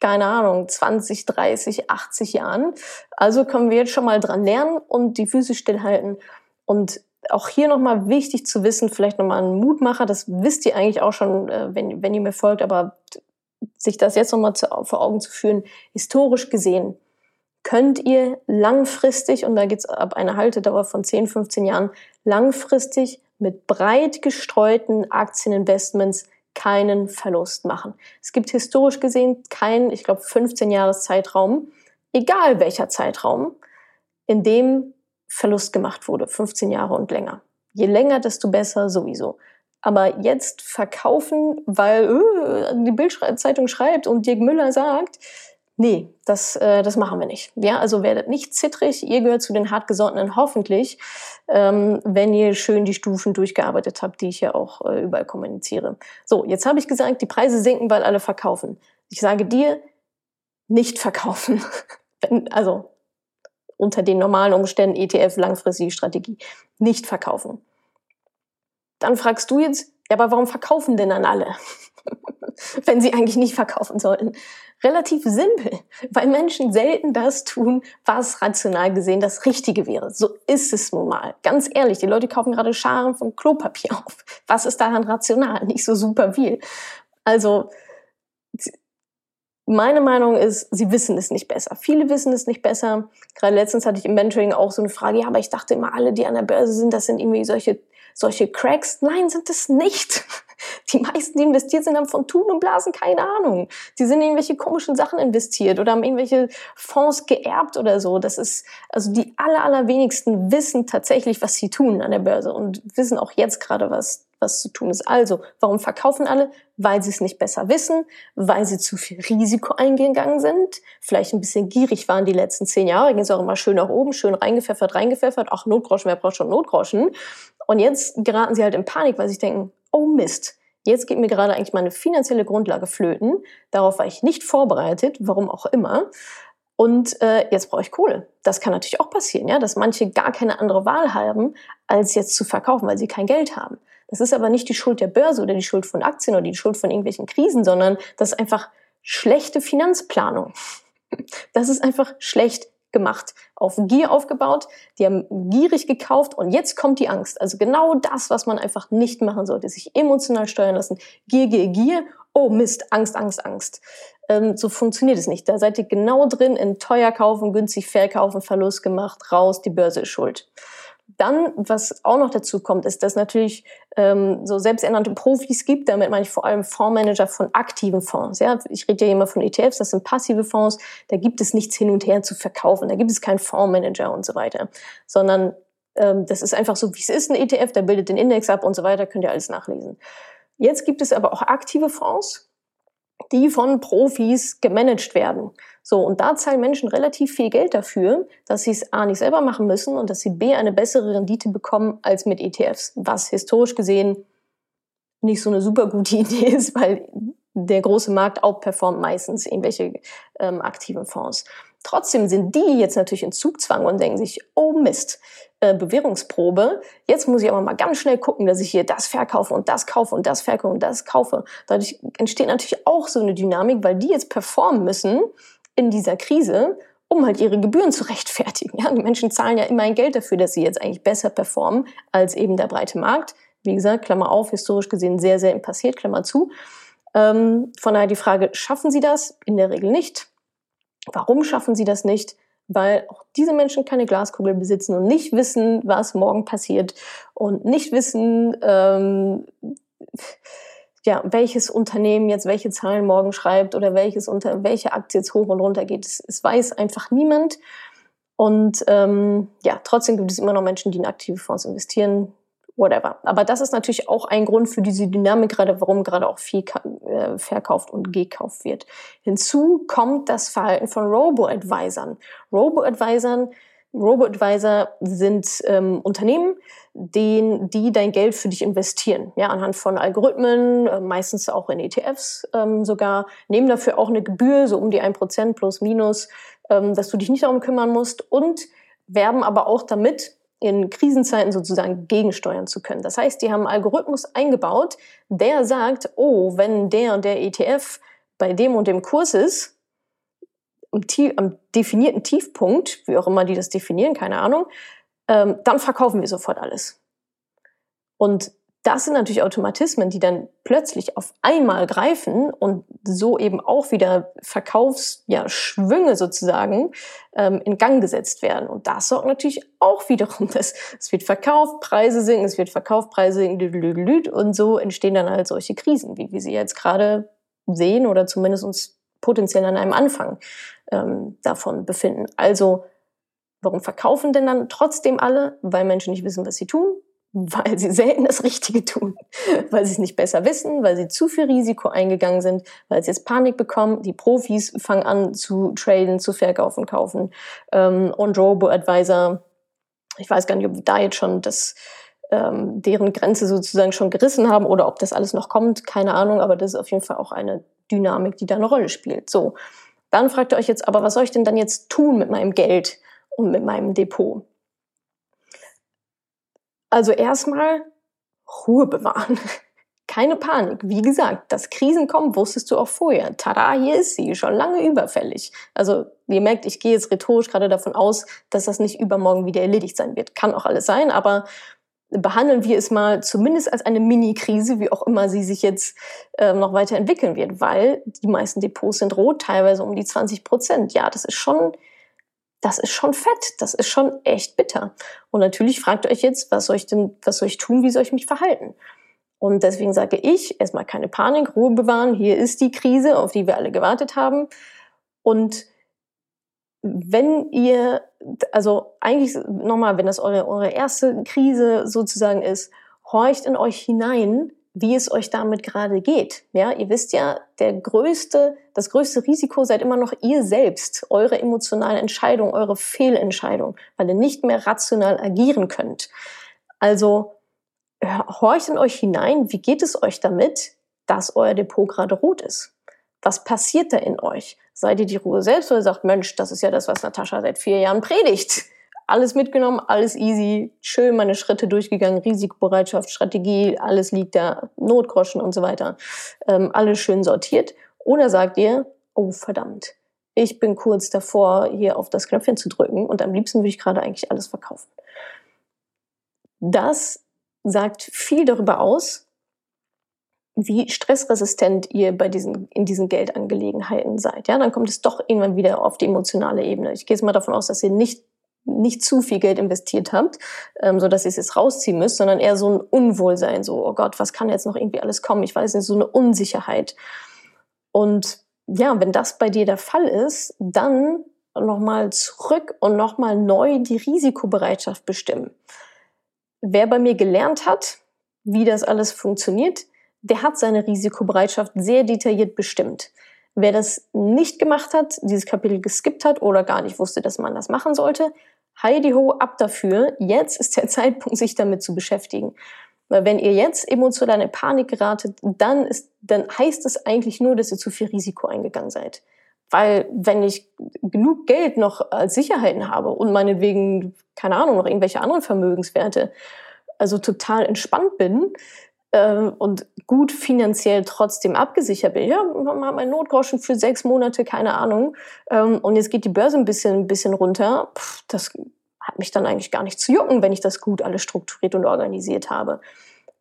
keine Ahnung, 20, 30, 80 Jahren. Also können wir jetzt schon mal dran lernen und die Füße stillhalten. Und auch hier nochmal wichtig zu wissen, vielleicht nochmal ein Mutmacher, das wisst ihr eigentlich auch schon, äh, wenn, wenn ihr mir folgt, aber sich das jetzt nochmal vor Augen zu führen, historisch gesehen, könnt ihr langfristig, und da geht es ab einer Haltedauer von 10, 15 Jahren, langfristig mit breit gestreuten Aktieninvestments keinen Verlust machen. Es gibt historisch gesehen keinen, ich glaube, 15 Jahres Zeitraum, egal welcher Zeitraum, in dem Verlust gemacht wurde, 15 Jahre und länger. Je länger, desto besser sowieso. Aber jetzt verkaufen, weil äh, die Bildzeitung schreibt und Dirk Müller sagt, Nee, das, äh, das machen wir nicht. Ja, also werdet nicht zittrig. Ihr gehört zu den hartgesottenen hoffentlich, ähm, wenn ihr schön die Stufen durchgearbeitet habt, die ich ja auch äh, überall kommuniziere. So, jetzt habe ich gesagt, die Preise sinken, weil alle verkaufen. Ich sage dir, nicht verkaufen. also unter den normalen Umständen ETF langfristige Strategie nicht verkaufen. Dann fragst du jetzt, ja, aber warum verkaufen denn dann alle? wenn sie eigentlich nicht verkaufen sollten. Relativ simpel, weil Menschen selten das tun, was rational gesehen das Richtige wäre. So ist es nun mal. Ganz ehrlich, die Leute kaufen gerade Scharen von Klopapier auf. Was ist daran rational? Nicht so super viel. Also, meine Meinung ist, sie wissen es nicht besser. Viele wissen es nicht besser. Gerade letztens hatte ich im Mentoring auch so eine Frage, ja, aber ich dachte immer, alle, die an der Börse sind, das sind irgendwie solche, solche Cracks. Nein, sind es nicht. Die meisten, die investiert sind, haben von Tun und Blasen keine Ahnung. Die sind in irgendwelche komischen Sachen investiert oder haben irgendwelche Fonds geerbt oder so. Das ist, also die aller, allerwenigsten wissen tatsächlich, was sie tun an der Börse und wissen auch jetzt gerade, was, was zu tun ist. Also, warum verkaufen alle? Weil sie es nicht besser wissen, weil sie zu viel Risiko eingegangen sind, vielleicht ein bisschen gierig waren die letzten zehn Jahre, ging es auch immer schön nach oben, schön reingepfeffert, reingepfeffert, ach, Notgroschen, wer braucht schon Notgroschen? Und jetzt geraten sie halt in Panik, weil sie denken, oh Mist, jetzt geht mir gerade eigentlich meine finanzielle Grundlage flöten. Darauf war ich nicht vorbereitet, warum auch immer. Und äh, jetzt brauche ich Kohle. Das kann natürlich auch passieren, ja, dass manche gar keine andere Wahl haben, als jetzt zu verkaufen, weil sie kein Geld haben. Das ist aber nicht die Schuld der Börse oder die Schuld von Aktien oder die Schuld von irgendwelchen Krisen, sondern das ist einfach schlechte Finanzplanung. Das ist einfach schlecht gemacht, auf Gier aufgebaut, die haben gierig gekauft und jetzt kommt die Angst. Also genau das, was man einfach nicht machen sollte, sich emotional steuern lassen. Gier, Gier, Gier, oh Mist, Angst, Angst, Angst. Ähm, so funktioniert es nicht. Da seid ihr genau drin in teuer kaufen, günstig verkaufen, Verlust gemacht, raus, die Börse ist schuld. Dann, was auch noch dazu kommt, ist, dass natürlich ähm, so selbsternannte Profis gibt. Damit meine ich vor allem Fondsmanager von aktiven Fonds. Ja, ich rede ja immer von ETFs, das sind passive Fonds. Da gibt es nichts hin und her zu verkaufen. Da gibt es keinen Fondsmanager und so weiter, sondern ähm, das ist einfach so, wie es ist, ein ETF. Der bildet den Index ab und so weiter. Könnt ihr alles nachlesen. Jetzt gibt es aber auch aktive Fonds, die von Profis gemanagt werden. So, und da zahlen Menschen relativ viel Geld dafür, dass sie es A nicht selber machen müssen und dass sie B eine bessere Rendite bekommen als mit ETFs, was historisch gesehen nicht so eine super gute Idee ist, weil der große Markt outperformt meistens irgendwelche ähm, aktiven Fonds. Trotzdem sind die jetzt natürlich in Zugzwang und denken sich, oh Mist, äh, Bewährungsprobe, jetzt muss ich aber mal ganz schnell gucken, dass ich hier das verkaufe und das kaufe und das verkaufe und das kaufe. Dadurch entsteht natürlich auch so eine Dynamik, weil die jetzt performen müssen in dieser Krise, um halt ihre Gebühren zu rechtfertigen. Ja, die Menschen zahlen ja immer ein Geld dafür, dass sie jetzt eigentlich besser performen als eben der breite Markt. Wie gesagt, Klammer auf, historisch gesehen sehr selten passiert, Klammer zu. Ähm, von daher die Frage, schaffen sie das? In der Regel nicht. Warum schaffen sie das nicht? Weil auch diese Menschen keine Glaskugel besitzen und nicht wissen, was morgen passiert und nicht wissen, ähm, ja, welches Unternehmen jetzt welche Zahlen morgen schreibt oder welches unter welche Aktie jetzt hoch und runter geht. Es, es weiß einfach niemand. Und ähm, ja, trotzdem gibt es immer noch Menschen, die in aktive Fonds investieren. Whatever. Aber das ist natürlich auch ein Grund für diese Dynamik gerade, warum gerade auch viel äh, verkauft und gekauft wird. Hinzu kommt das Verhalten von Robo-Advisern. Robo-Advisern Robo-Advisor sind ähm, Unternehmen, den, die dein Geld für dich investieren. Ja, anhand von Algorithmen, äh, meistens auch in ETFs ähm, sogar, nehmen dafür auch eine Gebühr, so um die ein Prozent plus minus, ähm, dass du dich nicht darum kümmern musst und werben aber auch damit, in Krisenzeiten sozusagen gegensteuern zu können. Das heißt, die haben einen Algorithmus eingebaut, der sagt, oh, wenn der und der ETF bei dem und dem Kurs ist, am, am definierten Tiefpunkt, wie auch immer die das definieren, keine Ahnung, ähm, dann verkaufen wir sofort alles. Und das sind natürlich Automatismen, die dann plötzlich auf einmal greifen und so eben auch wieder Verkaufsschwünge ja, sozusagen ähm, in Gang gesetzt werden. Und das sorgt natürlich auch wiederum, dass es wird verkauft, Preise sinken, es wird verkauft, Preise sinken, und so entstehen dann halt solche Krisen, wie wir sie jetzt gerade sehen oder zumindest uns potenziell an einem Anfang ähm, davon befinden. Also Warum verkaufen denn dann trotzdem alle? Weil Menschen nicht wissen, was sie tun, weil sie selten das Richtige tun, weil sie es nicht besser wissen, weil sie zu viel Risiko eingegangen sind, weil sie jetzt Panik bekommen. Die Profis fangen an zu traden, zu verkaufen, kaufen. Ähm, und Robo-Advisor, ich weiß gar nicht, ob da jetzt schon das, ähm, deren Grenze sozusagen schon gerissen haben oder ob das alles noch kommt, keine Ahnung, aber das ist auf jeden Fall auch eine Dynamik, die da eine Rolle spielt. So, dann fragt ihr euch jetzt, aber was soll ich denn dann jetzt tun mit meinem Geld und mit meinem Depot? Also erstmal Ruhe bewahren. Keine Panik. Wie gesagt, dass Krisen kommen, wusstest du auch vorher. Tada, hier ist sie, schon lange überfällig. Also ihr merkt, ich gehe jetzt rhetorisch gerade davon aus, dass das nicht übermorgen wieder erledigt sein wird. Kann auch alles sein, aber behandeln wir es mal zumindest als eine Mini-Krise, wie auch immer sie sich jetzt äh, noch weiterentwickeln wird, weil die meisten Depots sind rot, teilweise um die 20 Prozent. Ja, das ist schon das ist schon fett, das ist schon echt bitter. Und natürlich fragt ihr euch jetzt, was soll ich denn, was soll ich tun, wie soll ich mich verhalten? Und deswegen sage ich, erstmal keine Panik, Ruhe bewahren, hier ist die Krise, auf die wir alle gewartet haben. Und wenn ihr, also eigentlich nochmal, wenn das eure, eure erste Krise sozusagen ist, horcht in euch hinein, wie es euch damit gerade geht. Ja, ihr wisst ja, der größte, das größte Risiko seid immer noch ihr selbst, eure emotionale Entscheidung, eure Fehlentscheidung, weil ihr nicht mehr rational agieren könnt. Also horcht in euch hinein, wie geht es euch damit, dass euer Depot gerade rot ist? Was passiert da in euch? Seid ihr die Ruhe selbst oder sagt, Mensch, das ist ja das, was Natascha seit vier Jahren predigt? Alles mitgenommen, alles easy, schön meine Schritte durchgegangen, Risikobereitschaft, Strategie, alles liegt da, Notgroschen und so weiter, ähm, alles schön sortiert. Oder sagt ihr, oh verdammt, ich bin kurz davor, hier auf das Knöpfchen zu drücken und am liebsten würde ich gerade eigentlich alles verkaufen. Das sagt viel darüber aus, wie stressresistent ihr bei diesen, in diesen Geldangelegenheiten seid. Ja, dann kommt es doch irgendwann wieder auf die emotionale Ebene. Ich gehe jetzt mal davon aus, dass ihr nicht nicht zu viel Geld investiert habt, ähm, so dass ihr es jetzt rausziehen müsst, sondern eher so ein Unwohlsein, so, oh Gott, was kann jetzt noch irgendwie alles kommen? Ich weiß nicht, so eine Unsicherheit. Und ja, wenn das bei dir der Fall ist, dann nochmal zurück und nochmal neu die Risikobereitschaft bestimmen. Wer bei mir gelernt hat, wie das alles funktioniert, der hat seine Risikobereitschaft sehr detailliert bestimmt. Wer das nicht gemacht hat, dieses Kapitel geskippt hat oder gar nicht wusste, dass man das machen sollte, Heidi ho ab dafür. Jetzt ist der Zeitpunkt, sich damit zu beschäftigen. Weil wenn ihr jetzt emotional in Panik geratet, dann ist, dann heißt es eigentlich nur, dass ihr zu viel Risiko eingegangen seid. Weil wenn ich genug Geld noch als Sicherheiten habe und meinetwegen, keine Ahnung, noch irgendwelche anderen Vermögenswerte, also total entspannt bin, ähm, und gut finanziell trotzdem abgesichert bin. Ja, man hat meinen Notgroschen für sechs Monate, keine Ahnung. Ähm, und jetzt geht die Börse ein bisschen, ein bisschen runter. Pff, das hat mich dann eigentlich gar nicht zu jucken, wenn ich das gut alles strukturiert und organisiert habe.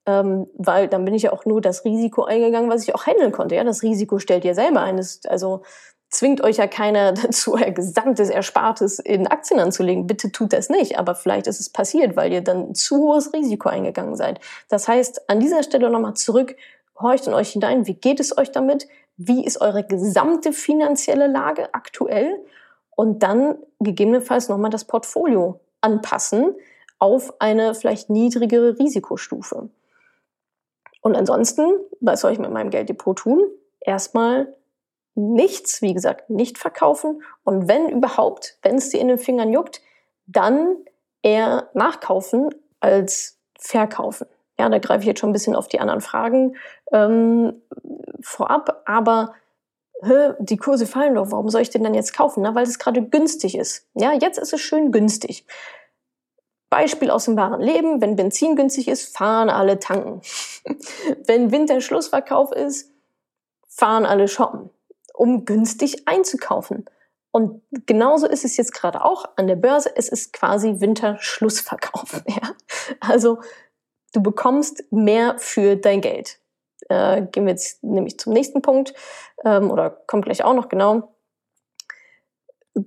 Ähm, weil dann bin ich ja auch nur das Risiko eingegangen, was ich auch handeln konnte. Ja, das Risiko stellt ihr selber ein. Also zwingt euch ja keiner dazu, euer gesamtes Erspartes in Aktien anzulegen. Bitte tut das nicht. Aber vielleicht ist es passiert, weil ihr dann zu hohes Risiko eingegangen seid. Das heißt, an dieser Stelle nochmal zurück, horcht in euch hinein. Wie geht es euch damit? Wie ist eure gesamte finanzielle Lage aktuell? Und dann gegebenenfalls nochmal das Portfolio anpassen auf eine vielleicht niedrigere Risikostufe. Und ansonsten, was soll ich mit meinem Gelddepot tun? Erstmal nichts, wie gesagt, nicht verkaufen und wenn überhaupt, wenn es dir in den Fingern juckt, dann eher nachkaufen als verkaufen. Ja, da greife ich jetzt schon ein bisschen auf die anderen Fragen ähm, vorab, aber hä, die Kurse fallen doch, warum soll ich den dann jetzt kaufen? Na, weil es gerade günstig ist. Ja, jetzt ist es schön günstig. Beispiel aus dem wahren Leben, wenn Benzin günstig ist, fahren alle tanken. wenn Winterschlussverkauf ist, fahren alle shoppen um günstig einzukaufen. Und genauso ist es jetzt gerade auch an der Börse. Es ist quasi Winterschlussverkauf. Ja? Also du bekommst mehr für dein Geld. Äh, gehen wir jetzt nämlich zum nächsten Punkt ähm, oder kommt gleich auch noch genau.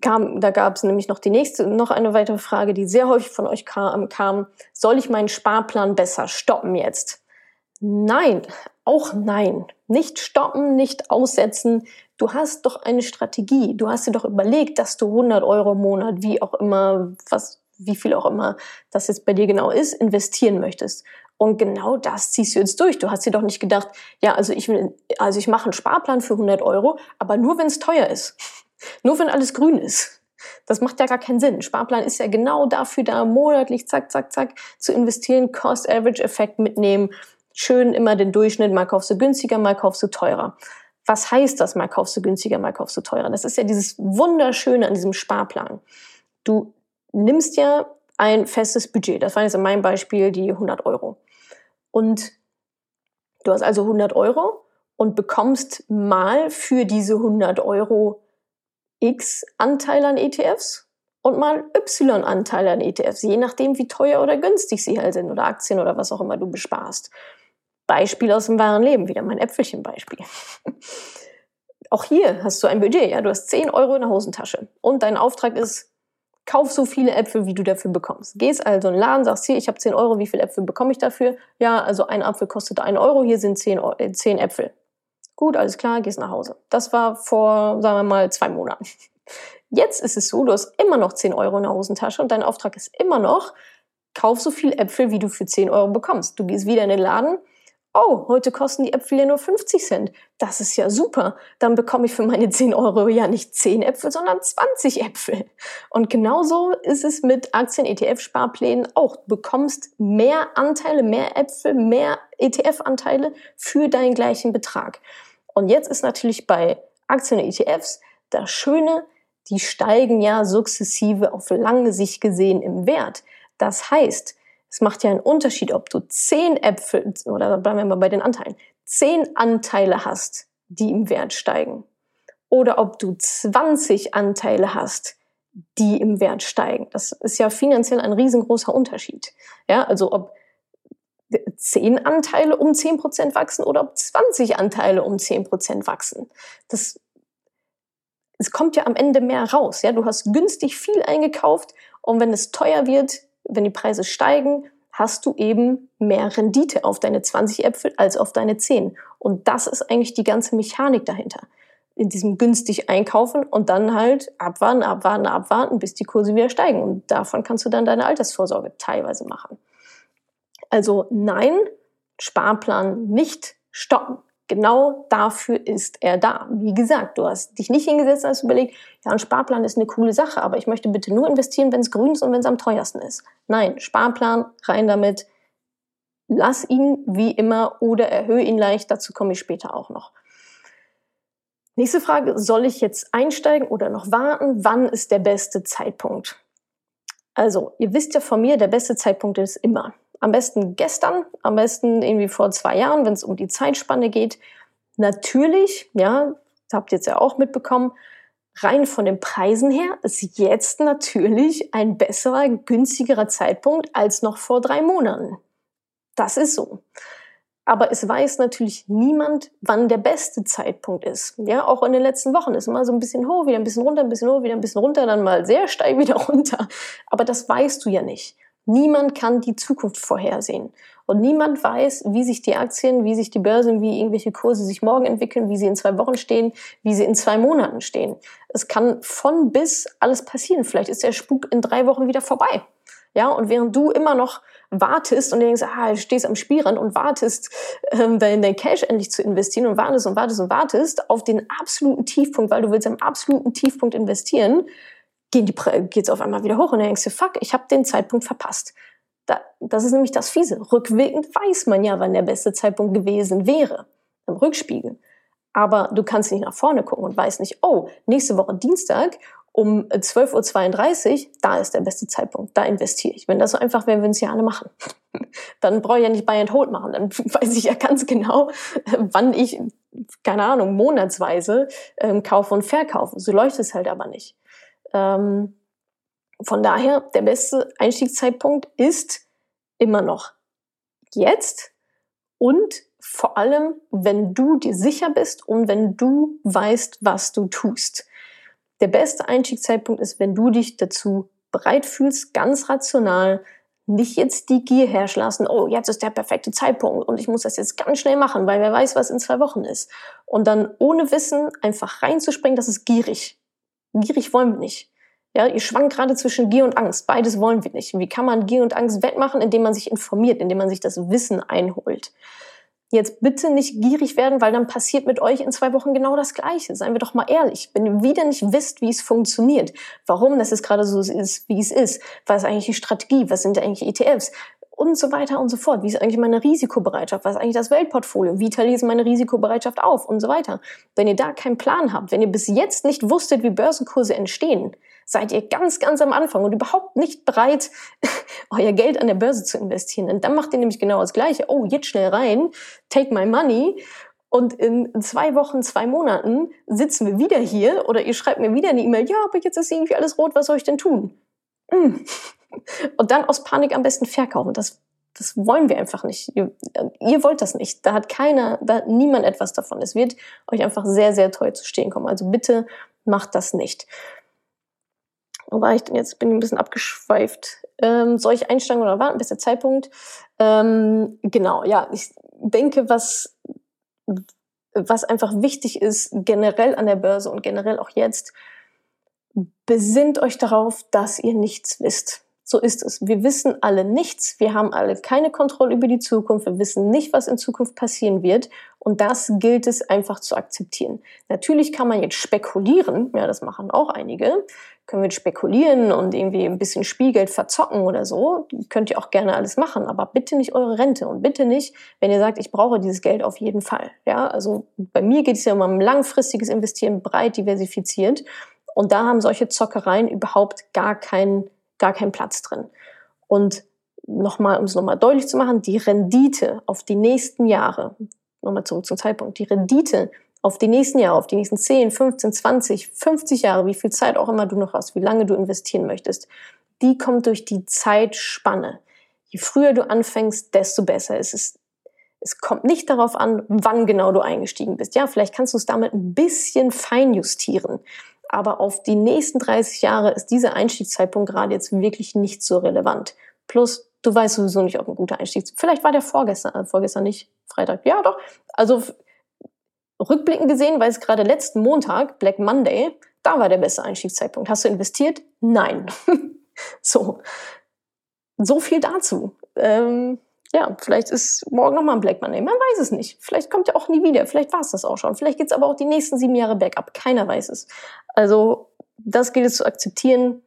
Kam, da gab es nämlich noch die nächste, noch eine weitere Frage, die sehr häufig von euch kam, kam. Soll ich meinen Sparplan besser stoppen jetzt? Nein, auch nein. Nicht stoppen, nicht aussetzen. Du hast doch eine Strategie. Du hast dir doch überlegt, dass du 100 Euro im Monat, wie auch immer, was, wie viel auch immer das jetzt bei dir genau ist, investieren möchtest. Und genau das ziehst du jetzt durch. Du hast dir doch nicht gedacht, ja, also ich also ich mache einen Sparplan für 100 Euro, aber nur wenn es teuer ist. Nur wenn alles grün ist. Das macht ja gar keinen Sinn. Sparplan ist ja genau dafür da, monatlich zack, zack, zack zu investieren, Cost-Average-Effekt mitnehmen, schön immer den Durchschnitt, mal kaufst du günstiger, mal kaufst du teurer. Was heißt das, mal kaufst du günstiger, mal kaufst du teurer? Das ist ja dieses Wunderschöne an diesem Sparplan. Du nimmst ja ein festes Budget. Das war jetzt in meinem Beispiel die 100 Euro. Und du hast also 100 Euro und bekommst mal für diese 100 Euro X Anteil an ETFs und mal Y Anteil an ETFs, je nachdem, wie teuer oder günstig sie halt sind oder Aktien oder was auch immer du besparst. Beispiel aus dem wahren Leben, wieder mein Äpfelchen-Beispiel. Auch hier hast du ein Budget, ja, du hast 10 Euro in der Hosentasche und dein Auftrag ist, kauf so viele Äpfel, wie du dafür bekommst. Gehst also in den Laden, sagst hier, ich habe 10 Euro, wie viele Äpfel bekomme ich dafür? Ja, also ein Apfel kostet 1 Euro, hier sind 10, 10 äh, Äpfel. Gut, alles klar, gehst nach Hause. Das war vor, sagen wir mal, zwei Monaten. Jetzt ist es so, du hast immer noch 10 Euro in der Hosentasche und dein Auftrag ist immer noch, kauf so viel Äpfel, wie du für 10 Euro bekommst. Du gehst wieder in den Laden, oh, heute kosten die Äpfel ja nur 50 Cent. Das ist ja super. Dann bekomme ich für meine 10 Euro ja nicht 10 Äpfel, sondern 20 Äpfel. Und genauso ist es mit Aktien-ETF-Sparplänen auch. Du bekommst mehr Anteile, mehr Äpfel, mehr ETF-Anteile für deinen gleichen Betrag. Und jetzt ist natürlich bei Aktien und ETFs das Schöne, die steigen ja sukzessive auf lange Sicht gesehen im Wert. Das heißt, es macht ja einen Unterschied, ob du zehn Äpfel, oder bleiben wir mal bei den Anteilen, zehn Anteile hast, die im Wert steigen. Oder ob du 20 Anteile hast, die im Wert steigen. Das ist ja finanziell ein riesengroßer Unterschied. Ja, also ob 10 Anteile um 10% wachsen oder ob 20 Anteile um 10% wachsen. Das, es kommt ja am Ende mehr raus. Ja? Du hast günstig viel eingekauft und wenn es teuer wird, wenn die Preise steigen, hast du eben mehr Rendite auf deine 20 Äpfel als auf deine 10. Und das ist eigentlich die ganze Mechanik dahinter. In diesem günstig einkaufen und dann halt abwarten, abwarten, abwarten, bis die Kurse wieder steigen. Und davon kannst du dann deine Altersvorsorge teilweise machen. Also nein, Sparplan nicht stoppen. Genau dafür ist er da. Wie gesagt, du hast dich nicht hingesetzt hast überlegt, ja, ein Sparplan ist eine coole Sache, aber ich möchte bitte nur investieren, wenn es grün ist und wenn es am teuersten ist. Nein, Sparplan, rein damit. Lass ihn wie immer oder erhöhe ihn leicht. Dazu komme ich später auch noch. Nächste Frage, soll ich jetzt einsteigen oder noch warten? Wann ist der beste Zeitpunkt? Also, ihr wisst ja von mir, der beste Zeitpunkt ist immer. Am besten gestern, am besten irgendwie vor zwei Jahren, wenn es um die Zeitspanne geht. Natürlich, ja, habt ihr jetzt ja auch mitbekommen, rein von den Preisen her ist jetzt natürlich ein besserer, günstigerer Zeitpunkt als noch vor drei Monaten. Das ist so. Aber es weiß natürlich niemand, wann der beste Zeitpunkt ist. Ja, auch in den letzten Wochen ist immer so ein bisschen hoch, wieder ein bisschen runter, ein bisschen hoch, wieder ein bisschen runter, dann mal sehr steil wieder runter. Aber das weißt du ja nicht. Niemand kann die Zukunft vorhersehen. Und niemand weiß, wie sich die Aktien, wie sich die Börsen, wie irgendwelche Kurse sich morgen entwickeln, wie sie in zwei Wochen stehen, wie sie in zwei Monaten stehen. Es kann von bis alles passieren. Vielleicht ist der Spuk in drei Wochen wieder vorbei. Ja, und während du immer noch wartest und denkst, ah, du stehst am Spielrand und wartest, ähm, dein, dein Cash endlich zu investieren und wartest und wartest und wartest auf den absoluten Tiefpunkt, weil du willst am absoluten Tiefpunkt investieren, die geht's auf einmal wieder hoch und dann denkst du, fuck, ich habe den Zeitpunkt verpasst. Da, das ist nämlich das Fiese. Rückwirkend weiß man ja, wann der beste Zeitpunkt gewesen wäre. Im Rückspiegel. Aber du kannst nicht nach vorne gucken und weißt nicht, oh, nächste Woche Dienstag um 12.32 Uhr, da ist der beste Zeitpunkt, da investiere ich. Wenn das so einfach wäre, würden es ja alle machen. Dann brauche ich ja nicht Buy and Hold machen. Dann weiß ich ja ganz genau, wann ich, keine Ahnung, monatsweise ähm, kaufe und verkaufe. So läuft es halt aber nicht. Ähm, von daher, der beste Einstiegszeitpunkt ist immer noch jetzt und vor allem, wenn du dir sicher bist und wenn du weißt, was du tust. Der beste Einstiegszeitpunkt ist, wenn du dich dazu bereit fühlst, ganz rational, nicht jetzt die Gier herrschen lassen, oh, jetzt ist der perfekte Zeitpunkt und ich muss das jetzt ganz schnell machen, weil wer weiß, was in zwei Wochen ist. Und dann ohne Wissen einfach reinzuspringen, das ist gierig. Gierig wollen wir nicht. Ja, ihr schwankt gerade zwischen Gier und Angst. Beides wollen wir nicht. Wie kann man Gier und Angst wettmachen? Indem man sich informiert, indem man sich das Wissen einholt. Jetzt bitte nicht gierig werden, weil dann passiert mit euch in zwei Wochen genau das Gleiche. Seien wir doch mal ehrlich. Wenn ihr wieder nicht wisst, wie es funktioniert, warum das jetzt gerade so ist, wie es ist, was ist eigentlich die Strategie, was sind eigentlich ETFs, und so weiter und so fort. Wie ist eigentlich meine Risikobereitschaft? Was ist eigentlich das Weltportfolio? Wie teile ich meine Risikobereitschaft auf? Und so weiter. Wenn ihr da keinen Plan habt, wenn ihr bis jetzt nicht wusstet, wie Börsenkurse entstehen, seid ihr ganz, ganz am Anfang und überhaupt nicht bereit, euer Geld an der Börse zu investieren. Und dann macht ihr nämlich genau das Gleiche. Oh, jetzt schnell rein, take my money und in zwei Wochen, zwei Monaten sitzen wir wieder hier oder ihr schreibt mir wieder eine E-Mail, ja, aber jetzt ist irgendwie alles rot, was soll ich denn tun? Hm. Und dann aus Panik am besten verkaufen. Das, das wollen wir einfach nicht. Ihr, ihr wollt das nicht. Da hat keiner, da hat niemand etwas davon. Es wird euch einfach sehr, sehr teuer zu stehen kommen. Also bitte macht das nicht. Wo war ich denn jetzt? Bin ich ein bisschen abgeschweift. Ähm, soll ich einsteigen oder warten bis der Zeitpunkt? Ähm, genau, ja. Ich denke, was, was einfach wichtig ist, generell an der Börse und generell auch jetzt, besinnt euch darauf, dass ihr nichts wisst. So ist es. Wir wissen alle nichts. Wir haben alle keine Kontrolle über die Zukunft. Wir wissen nicht, was in Zukunft passieren wird. Und das gilt es einfach zu akzeptieren. Natürlich kann man jetzt spekulieren. Ja, das machen auch einige. Können wir spekulieren und irgendwie ein bisschen Spielgeld verzocken oder so. Könnt ihr auch gerne alles machen. Aber bitte nicht eure Rente. Und bitte nicht, wenn ihr sagt, ich brauche dieses Geld auf jeden Fall. Ja, also bei mir geht es ja um langfristiges Investieren, breit diversifiziert. Und da haben solche Zockereien überhaupt gar keinen gar kein Platz drin. Und nochmal, um es nochmal deutlich zu machen, die Rendite auf die nächsten Jahre, nochmal zurück zum Zeitpunkt, die Rendite auf die nächsten Jahre, auf die nächsten 10, 15, 20, 50 Jahre, wie viel Zeit auch immer du noch hast, wie lange du investieren möchtest, die kommt durch die Zeitspanne. Je früher du anfängst, desto besser. Es ist es kommt nicht darauf an, wann genau du eingestiegen bist. Ja, vielleicht kannst du es damit ein bisschen feinjustieren. Aber auf die nächsten 30 Jahre ist dieser Einstiegszeitpunkt gerade jetzt wirklich nicht so relevant. Plus, du weißt sowieso nicht, ob ein guter Einstieg Vielleicht war der vorgestern, äh, vorgestern nicht, Freitag. Ja, doch. Also rückblickend gesehen, weil es gerade letzten Montag, Black Monday, da war der beste Einstiegszeitpunkt. Hast du investiert? Nein. so. So viel dazu. Ähm, ja, vielleicht ist morgen nochmal ein Black Monday. Man weiß es nicht. Vielleicht kommt er auch nie wieder. Vielleicht war es das auch schon. Vielleicht geht es aber auch die nächsten sieben Jahre bergab. Keiner weiß es. Also, das gilt es zu akzeptieren.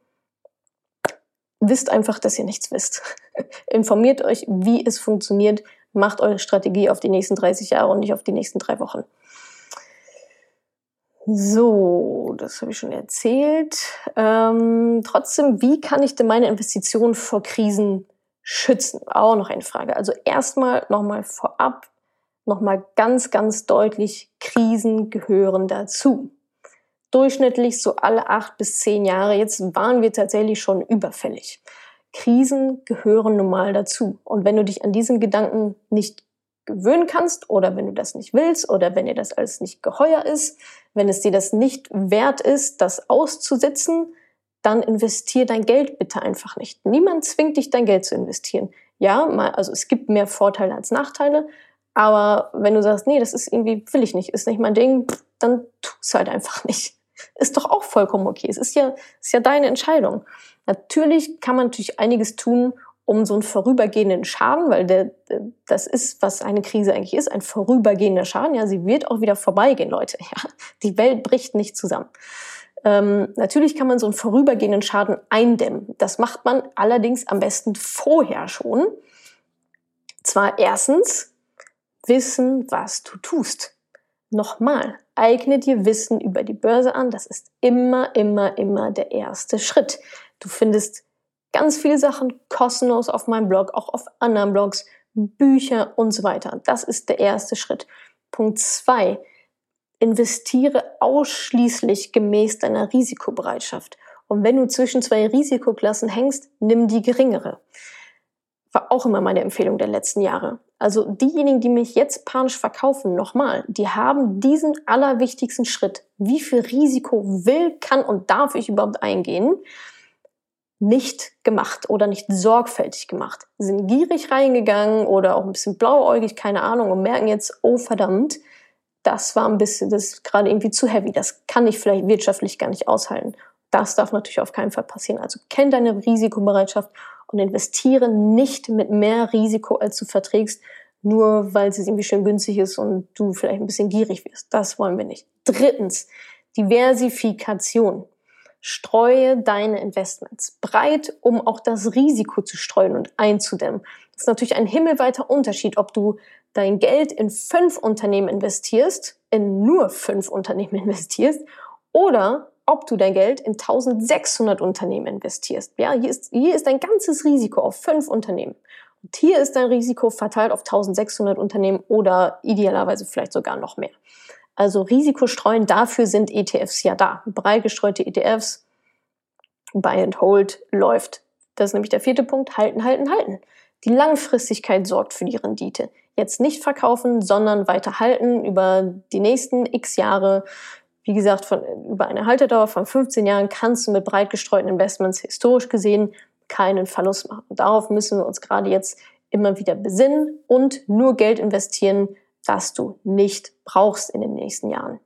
Wisst einfach, dass ihr nichts wisst. Informiert euch, wie es funktioniert. Macht eure Strategie auf die nächsten 30 Jahre und nicht auf die nächsten drei Wochen. So, das habe ich schon erzählt. Ähm, trotzdem, wie kann ich denn meine Investitionen vor Krisen schützen? Auch noch eine Frage. Also erstmal nochmal vorab, nochmal ganz, ganz deutlich, Krisen gehören dazu. Durchschnittlich so alle acht bis zehn Jahre. Jetzt waren wir tatsächlich schon überfällig. Krisen gehören normal dazu. Und wenn du dich an diesen Gedanken nicht gewöhnen kannst oder wenn du das nicht willst oder wenn dir das alles nicht geheuer ist, wenn es dir das nicht wert ist, das auszusitzen, dann investier dein Geld bitte einfach nicht. Niemand zwingt dich, dein Geld zu investieren. Ja, mal, also es gibt mehr Vorteile als Nachteile, aber wenn du sagst, nee, das ist irgendwie, will ich nicht, ist nicht mein Ding, dann tu es halt einfach nicht. Ist doch auch vollkommen okay. Es ist ja, ist ja deine Entscheidung. Natürlich kann man natürlich einiges tun, um so einen vorübergehenden Schaden, weil der, das ist, was eine Krise eigentlich ist, ein vorübergehender Schaden. Ja, sie wird auch wieder vorbeigehen, Leute. Ja, die Welt bricht nicht zusammen. Ähm, natürlich kann man so einen vorübergehenden Schaden eindämmen. Das macht man allerdings am besten vorher schon. Zwar erstens wissen, was du tust. Nochmal, eigne dir Wissen über die Börse an. Das ist immer, immer, immer der erste Schritt. Du findest ganz viele Sachen kostenlos auf meinem Blog, auch auf anderen Blogs, Bücher und so weiter. Das ist der erste Schritt. Punkt zwei investiere ausschließlich gemäß deiner Risikobereitschaft Und wenn du zwischen zwei Risikoklassen hängst, nimm die geringere. War auch immer meine Empfehlung der letzten Jahre. Also diejenigen, die mich jetzt panisch verkaufen, nochmal, die haben diesen allerwichtigsten Schritt. Wie viel Risiko will, kann und darf ich überhaupt eingehen? Nicht gemacht oder nicht sorgfältig gemacht. Sind gierig reingegangen oder auch ein bisschen blauäugig, keine Ahnung, und merken jetzt, oh verdammt, das war ein bisschen, das ist gerade irgendwie zu heavy. Das kann ich vielleicht wirtschaftlich gar nicht aushalten. Das darf natürlich auf keinen Fall passieren. Also kenn deine Risikobereitschaft und investiere nicht mit mehr Risiko, als du verträgst, nur weil es irgendwie schön günstig ist und du vielleicht ein bisschen gierig wirst. Das wollen wir nicht. Drittens, Diversifikation. Streue deine Investments breit, um auch das Risiko zu streuen und einzudämmen. Das ist natürlich ein himmelweiter Unterschied, ob du dein Geld in fünf Unternehmen investierst, in nur fünf Unternehmen investierst, oder ob du dein Geld in 1600 Unternehmen investierst. Ja, hier ist, hier ist dein ganzes Risiko auf fünf Unternehmen. Und hier ist dein Risiko verteilt auf 1600 Unternehmen oder idealerweise vielleicht sogar noch mehr. Also Risiko streuen, dafür sind ETFs ja da. Breit gestreute ETFs, Buy and Hold läuft. Das ist nämlich der vierte Punkt. Halten, halten, halten. Die Langfristigkeit sorgt für die Rendite. Jetzt nicht verkaufen, sondern weiter halten über die nächsten x Jahre. Wie gesagt, von, über eine Haltedauer von 15 Jahren kannst du mit breit gestreuten Investments historisch gesehen keinen Verlust machen. Darauf müssen wir uns gerade jetzt immer wieder besinnen und nur Geld investieren, das du nicht brauchst in den nächsten Jahren.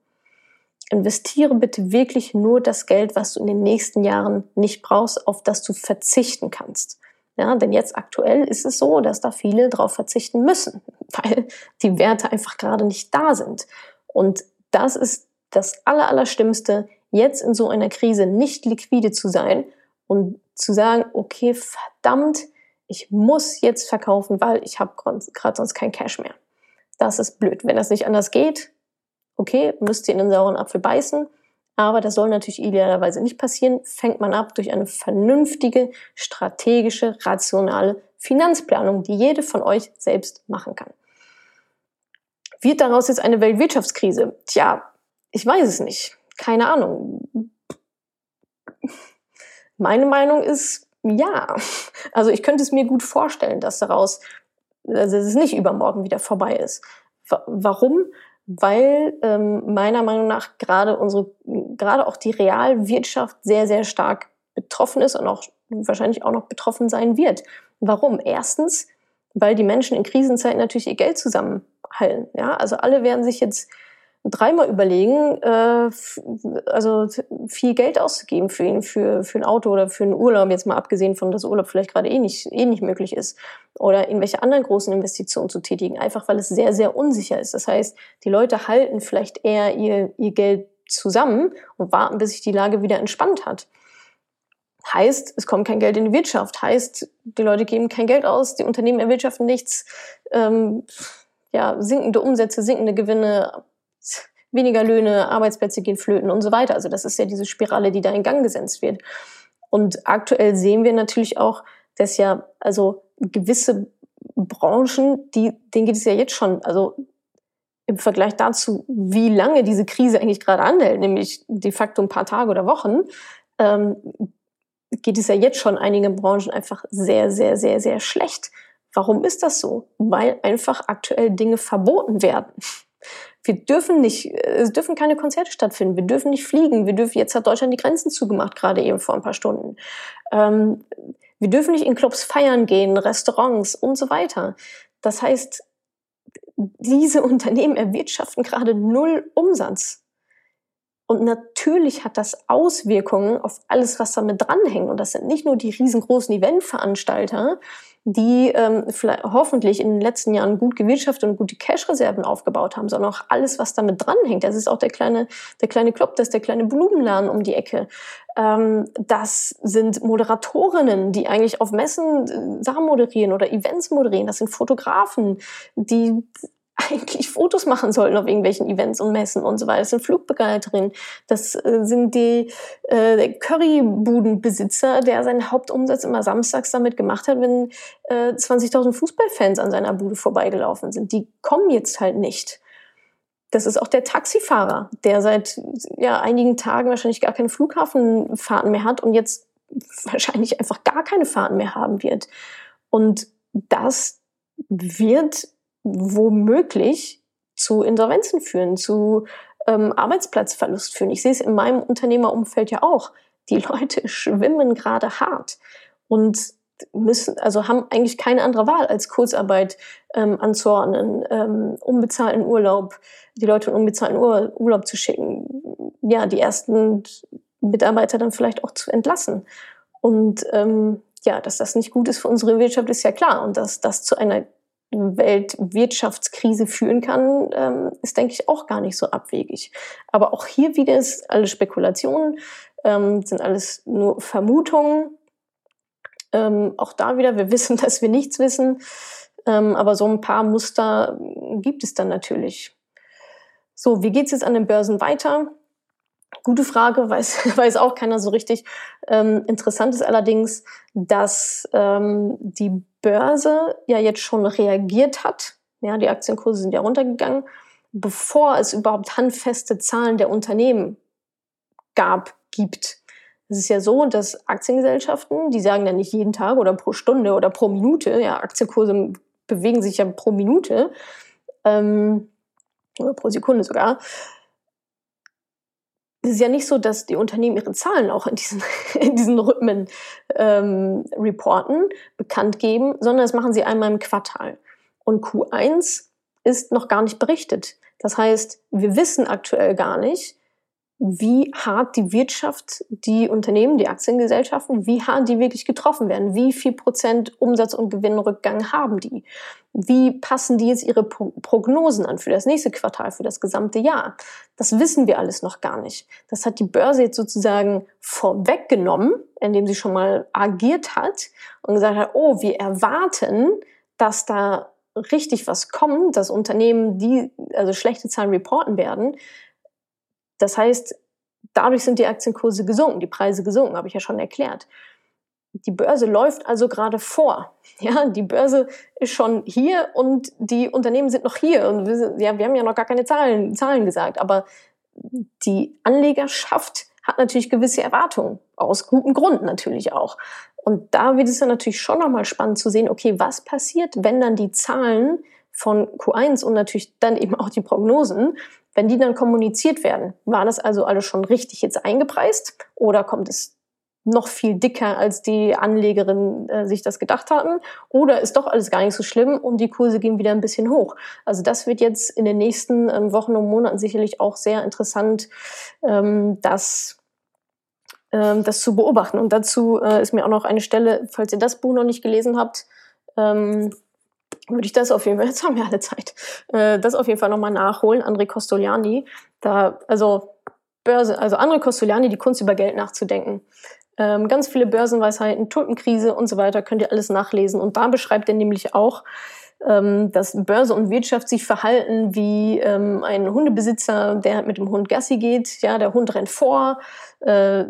Investiere bitte wirklich nur das Geld, was du in den nächsten Jahren nicht brauchst, auf das du verzichten kannst. Ja, denn jetzt aktuell ist es so, dass da viele drauf verzichten müssen, weil die Werte einfach gerade nicht da sind. Und das ist das Allerallerstimmste, jetzt in so einer Krise nicht liquide zu sein und zu sagen, okay, verdammt, ich muss jetzt verkaufen, weil ich habe gerade sonst kein Cash mehr. Das ist blöd. Wenn das nicht anders geht, okay, müsst ihr in den sauren Apfel beißen. Aber das soll natürlich idealerweise nicht passieren. Fängt man ab durch eine vernünftige, strategische, rationale Finanzplanung, die jede von euch selbst machen kann. Wird daraus jetzt eine Weltwirtschaftskrise? Tja, ich weiß es nicht. Keine Ahnung. Meine Meinung ist ja. Also ich könnte es mir gut vorstellen, dass daraus, dass es nicht übermorgen wieder vorbei ist. Warum? Weil ähm, meiner Meinung nach gerade unsere, gerade auch die Realwirtschaft sehr, sehr stark betroffen ist und auch wahrscheinlich auch noch betroffen sein wird. Warum? Erstens, weil die Menschen in Krisenzeiten natürlich ihr Geld zusammenhalten. Ja, also alle werden sich jetzt dreimal überlegen, äh, also viel Geld auszugeben für ihn, für, für ein Auto oder für einen Urlaub, jetzt mal abgesehen von, dass Urlaub vielleicht gerade eh nicht, eh nicht möglich ist, oder irgendwelche anderen großen Investitionen zu tätigen, einfach weil es sehr, sehr unsicher ist. Das heißt, die Leute halten vielleicht eher ihr, ihr Geld zusammen und warten, bis sich die Lage wieder entspannt hat. Heißt, es kommt kein Geld in die Wirtschaft. Heißt, die Leute geben kein Geld aus, die Unternehmen erwirtschaften nichts. Ähm, ja, sinkende Umsätze, sinkende Gewinne, weniger Löhne, Arbeitsplätze gehen flöten und so weiter. Also das ist ja diese Spirale, die da in Gang gesetzt wird. Und aktuell sehen wir natürlich auch, dass ja also gewisse Branchen, die, denen geht es ja jetzt schon, also im Vergleich dazu, wie lange diese Krise eigentlich gerade anhält, nämlich de facto ein paar Tage oder Wochen, ähm, geht es ja jetzt schon einigen Branchen einfach sehr, sehr, sehr, sehr schlecht. Warum ist das so? Weil einfach aktuell Dinge verboten werden. Wir dürfen nicht, äh, es dürfen keine Konzerte stattfinden. Wir dürfen nicht fliegen. Wir dürfen, jetzt hat Deutschland die Grenzen zugemacht, gerade eben vor ein paar Stunden. Ähm, wir dürfen nicht in Clubs feiern gehen, Restaurants und so weiter. Das heißt, diese Unternehmen erwirtschaften gerade null Umsatz. Und natürlich hat das Auswirkungen auf alles, was damit dranhängt. Und das sind nicht nur die riesengroßen Eventveranstalter, die ähm, hoffentlich in den letzten Jahren gut gewirtschaftet und gute Cash-Reserven aufgebaut haben, sondern auch alles, was damit dranhängt. Das ist auch der kleine, der kleine Club, das ist der kleine Blumenladen um die Ecke. Ähm, das sind Moderatorinnen, die eigentlich auf Messen äh, Sachen moderieren oder Events moderieren. Das sind Fotografen, die eigentlich Fotos machen sollten auf irgendwelchen Events und Messen und so weiter. Das sind Flugbegleiterinnen, das äh, sind die äh, Currybudenbesitzer, der seinen Hauptumsatz immer samstags damit gemacht hat, wenn äh, 20.000 Fußballfans an seiner Bude vorbeigelaufen sind. Die kommen jetzt halt nicht. das ist auch der Taxifahrer, der seit ja, einigen Tagen wahrscheinlich gar keine Flughafenfahrten mehr hat und jetzt wahrscheinlich einfach gar keine Fahrten mehr haben wird. Und das wird womöglich zu Insolvenzen führen, zu ähm, Arbeitsplatzverlust führen. Ich sehe es in meinem Unternehmerumfeld ja auch. Die Leute schwimmen gerade hart und müssen, also haben eigentlich keine andere Wahl, als Kurzarbeit ähm, anzuordnen, ähm, unbezahlten Urlaub, die Leute in unbezahlten Ur Urlaub zu schicken, ja, die ersten Mitarbeiter dann vielleicht auch zu entlassen. Und ähm, ja, dass das nicht gut ist für unsere Wirtschaft, ist ja klar. Und dass das zu einer Weltwirtschaftskrise führen kann, ähm, ist, denke ich, auch gar nicht so abwegig. Aber auch hier wieder ist alles Spekulationen, ähm, sind alles nur Vermutungen. Ähm, auch da wieder, wir wissen, dass wir nichts wissen. Ähm, aber so ein paar Muster gibt es dann natürlich. So, wie geht's jetzt an den Börsen weiter? Gute Frage, weiß, weiß auch keiner so richtig. Ähm, interessant ist allerdings, dass ähm, die Börse ja jetzt schon reagiert hat. Ja, die Aktienkurse sind ja runtergegangen, bevor es überhaupt handfeste Zahlen der Unternehmen gab, gibt. Es ist ja so, dass Aktiengesellschaften, die sagen ja nicht jeden Tag oder pro Stunde oder pro Minute, ja, Aktienkurse bewegen sich ja pro Minute ähm, oder pro Sekunde sogar. Es ist ja nicht so, dass die Unternehmen ihre Zahlen auch in diesen, in diesen Rhythmen ähm, reporten, bekannt geben, sondern das machen sie einmal im Quartal. Und Q1 ist noch gar nicht berichtet. Das heißt, wir wissen aktuell gar nicht, wie hart die Wirtschaft, die Unternehmen, die Aktiengesellschaften, wie hart die wirklich getroffen werden. Wie viel Prozent Umsatz- und Gewinnrückgang haben die? Wie passen die jetzt ihre Prognosen an für das nächste Quartal, für das gesamte Jahr? Das wissen wir alles noch gar nicht. Das hat die Börse jetzt sozusagen vorweggenommen, indem sie schon mal agiert hat und gesagt hat, oh, wir erwarten, dass da richtig was kommt, dass Unternehmen, die also schlechte Zahlen reporten werden, das heißt, dadurch sind die Aktienkurse gesunken, die Preise gesunken, habe ich ja schon erklärt. Die Börse läuft also gerade vor. Ja, die Börse ist schon hier und die Unternehmen sind noch hier. Und wir, ja, wir haben ja noch gar keine Zahlen, Zahlen gesagt, aber die Anlegerschaft hat natürlich gewisse Erwartungen, aus gutem Grund natürlich auch. Und da wird es dann natürlich schon nochmal spannend zu sehen, okay, was passiert, wenn dann die Zahlen von Q1 und natürlich dann eben auch die Prognosen wenn die dann kommuniziert werden, war das also alles schon richtig jetzt eingepreist oder kommt es noch viel dicker, als die Anlegerinnen äh, sich das gedacht hatten? Oder ist doch alles gar nicht so schlimm und die Kurse gehen wieder ein bisschen hoch? Also das wird jetzt in den nächsten ähm, Wochen und Monaten sicherlich auch sehr interessant, ähm, das, ähm, das zu beobachten. Und dazu äh, ist mir auch noch eine Stelle, falls ihr das Buch noch nicht gelesen habt, ähm, würde ich das auf jeden Fall, jetzt haben wir alle Zeit, äh, das auf jeden Fall nochmal nachholen. André Costoliani, da, also Börse, also André Costoliani, die Kunst über Geld nachzudenken. Ähm, ganz viele Börsenweisheiten, Tulpenkrise und so weiter, könnt ihr alles nachlesen. Und da beschreibt er nämlich auch, ähm, dass Börse und Wirtschaft sich verhalten wie ähm, ein Hundebesitzer, der mit dem Hund Gassi geht. Ja, der Hund rennt vor, äh,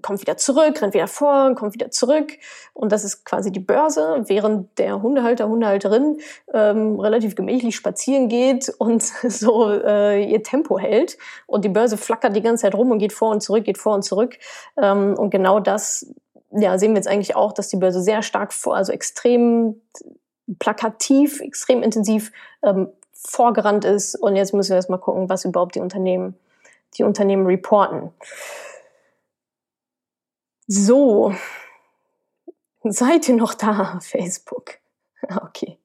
kommt wieder zurück, rennt wieder vor, kommt wieder zurück. Und das ist quasi die Börse, während der Hundehalter, Hundehalterin ähm, relativ gemächlich spazieren geht und so äh, ihr Tempo hält. Und die Börse flackert die ganze Zeit rum und geht vor und zurück, geht vor und zurück. Ähm, und genau das ja, sehen wir jetzt eigentlich auch, dass die Börse sehr stark vor, also extrem plakativ, extrem intensiv ähm, vorgerannt ist. Und jetzt müssen wir erstmal gucken, was überhaupt die Unternehmen, die Unternehmen reporten. So, seid ihr noch da, Facebook? Okay.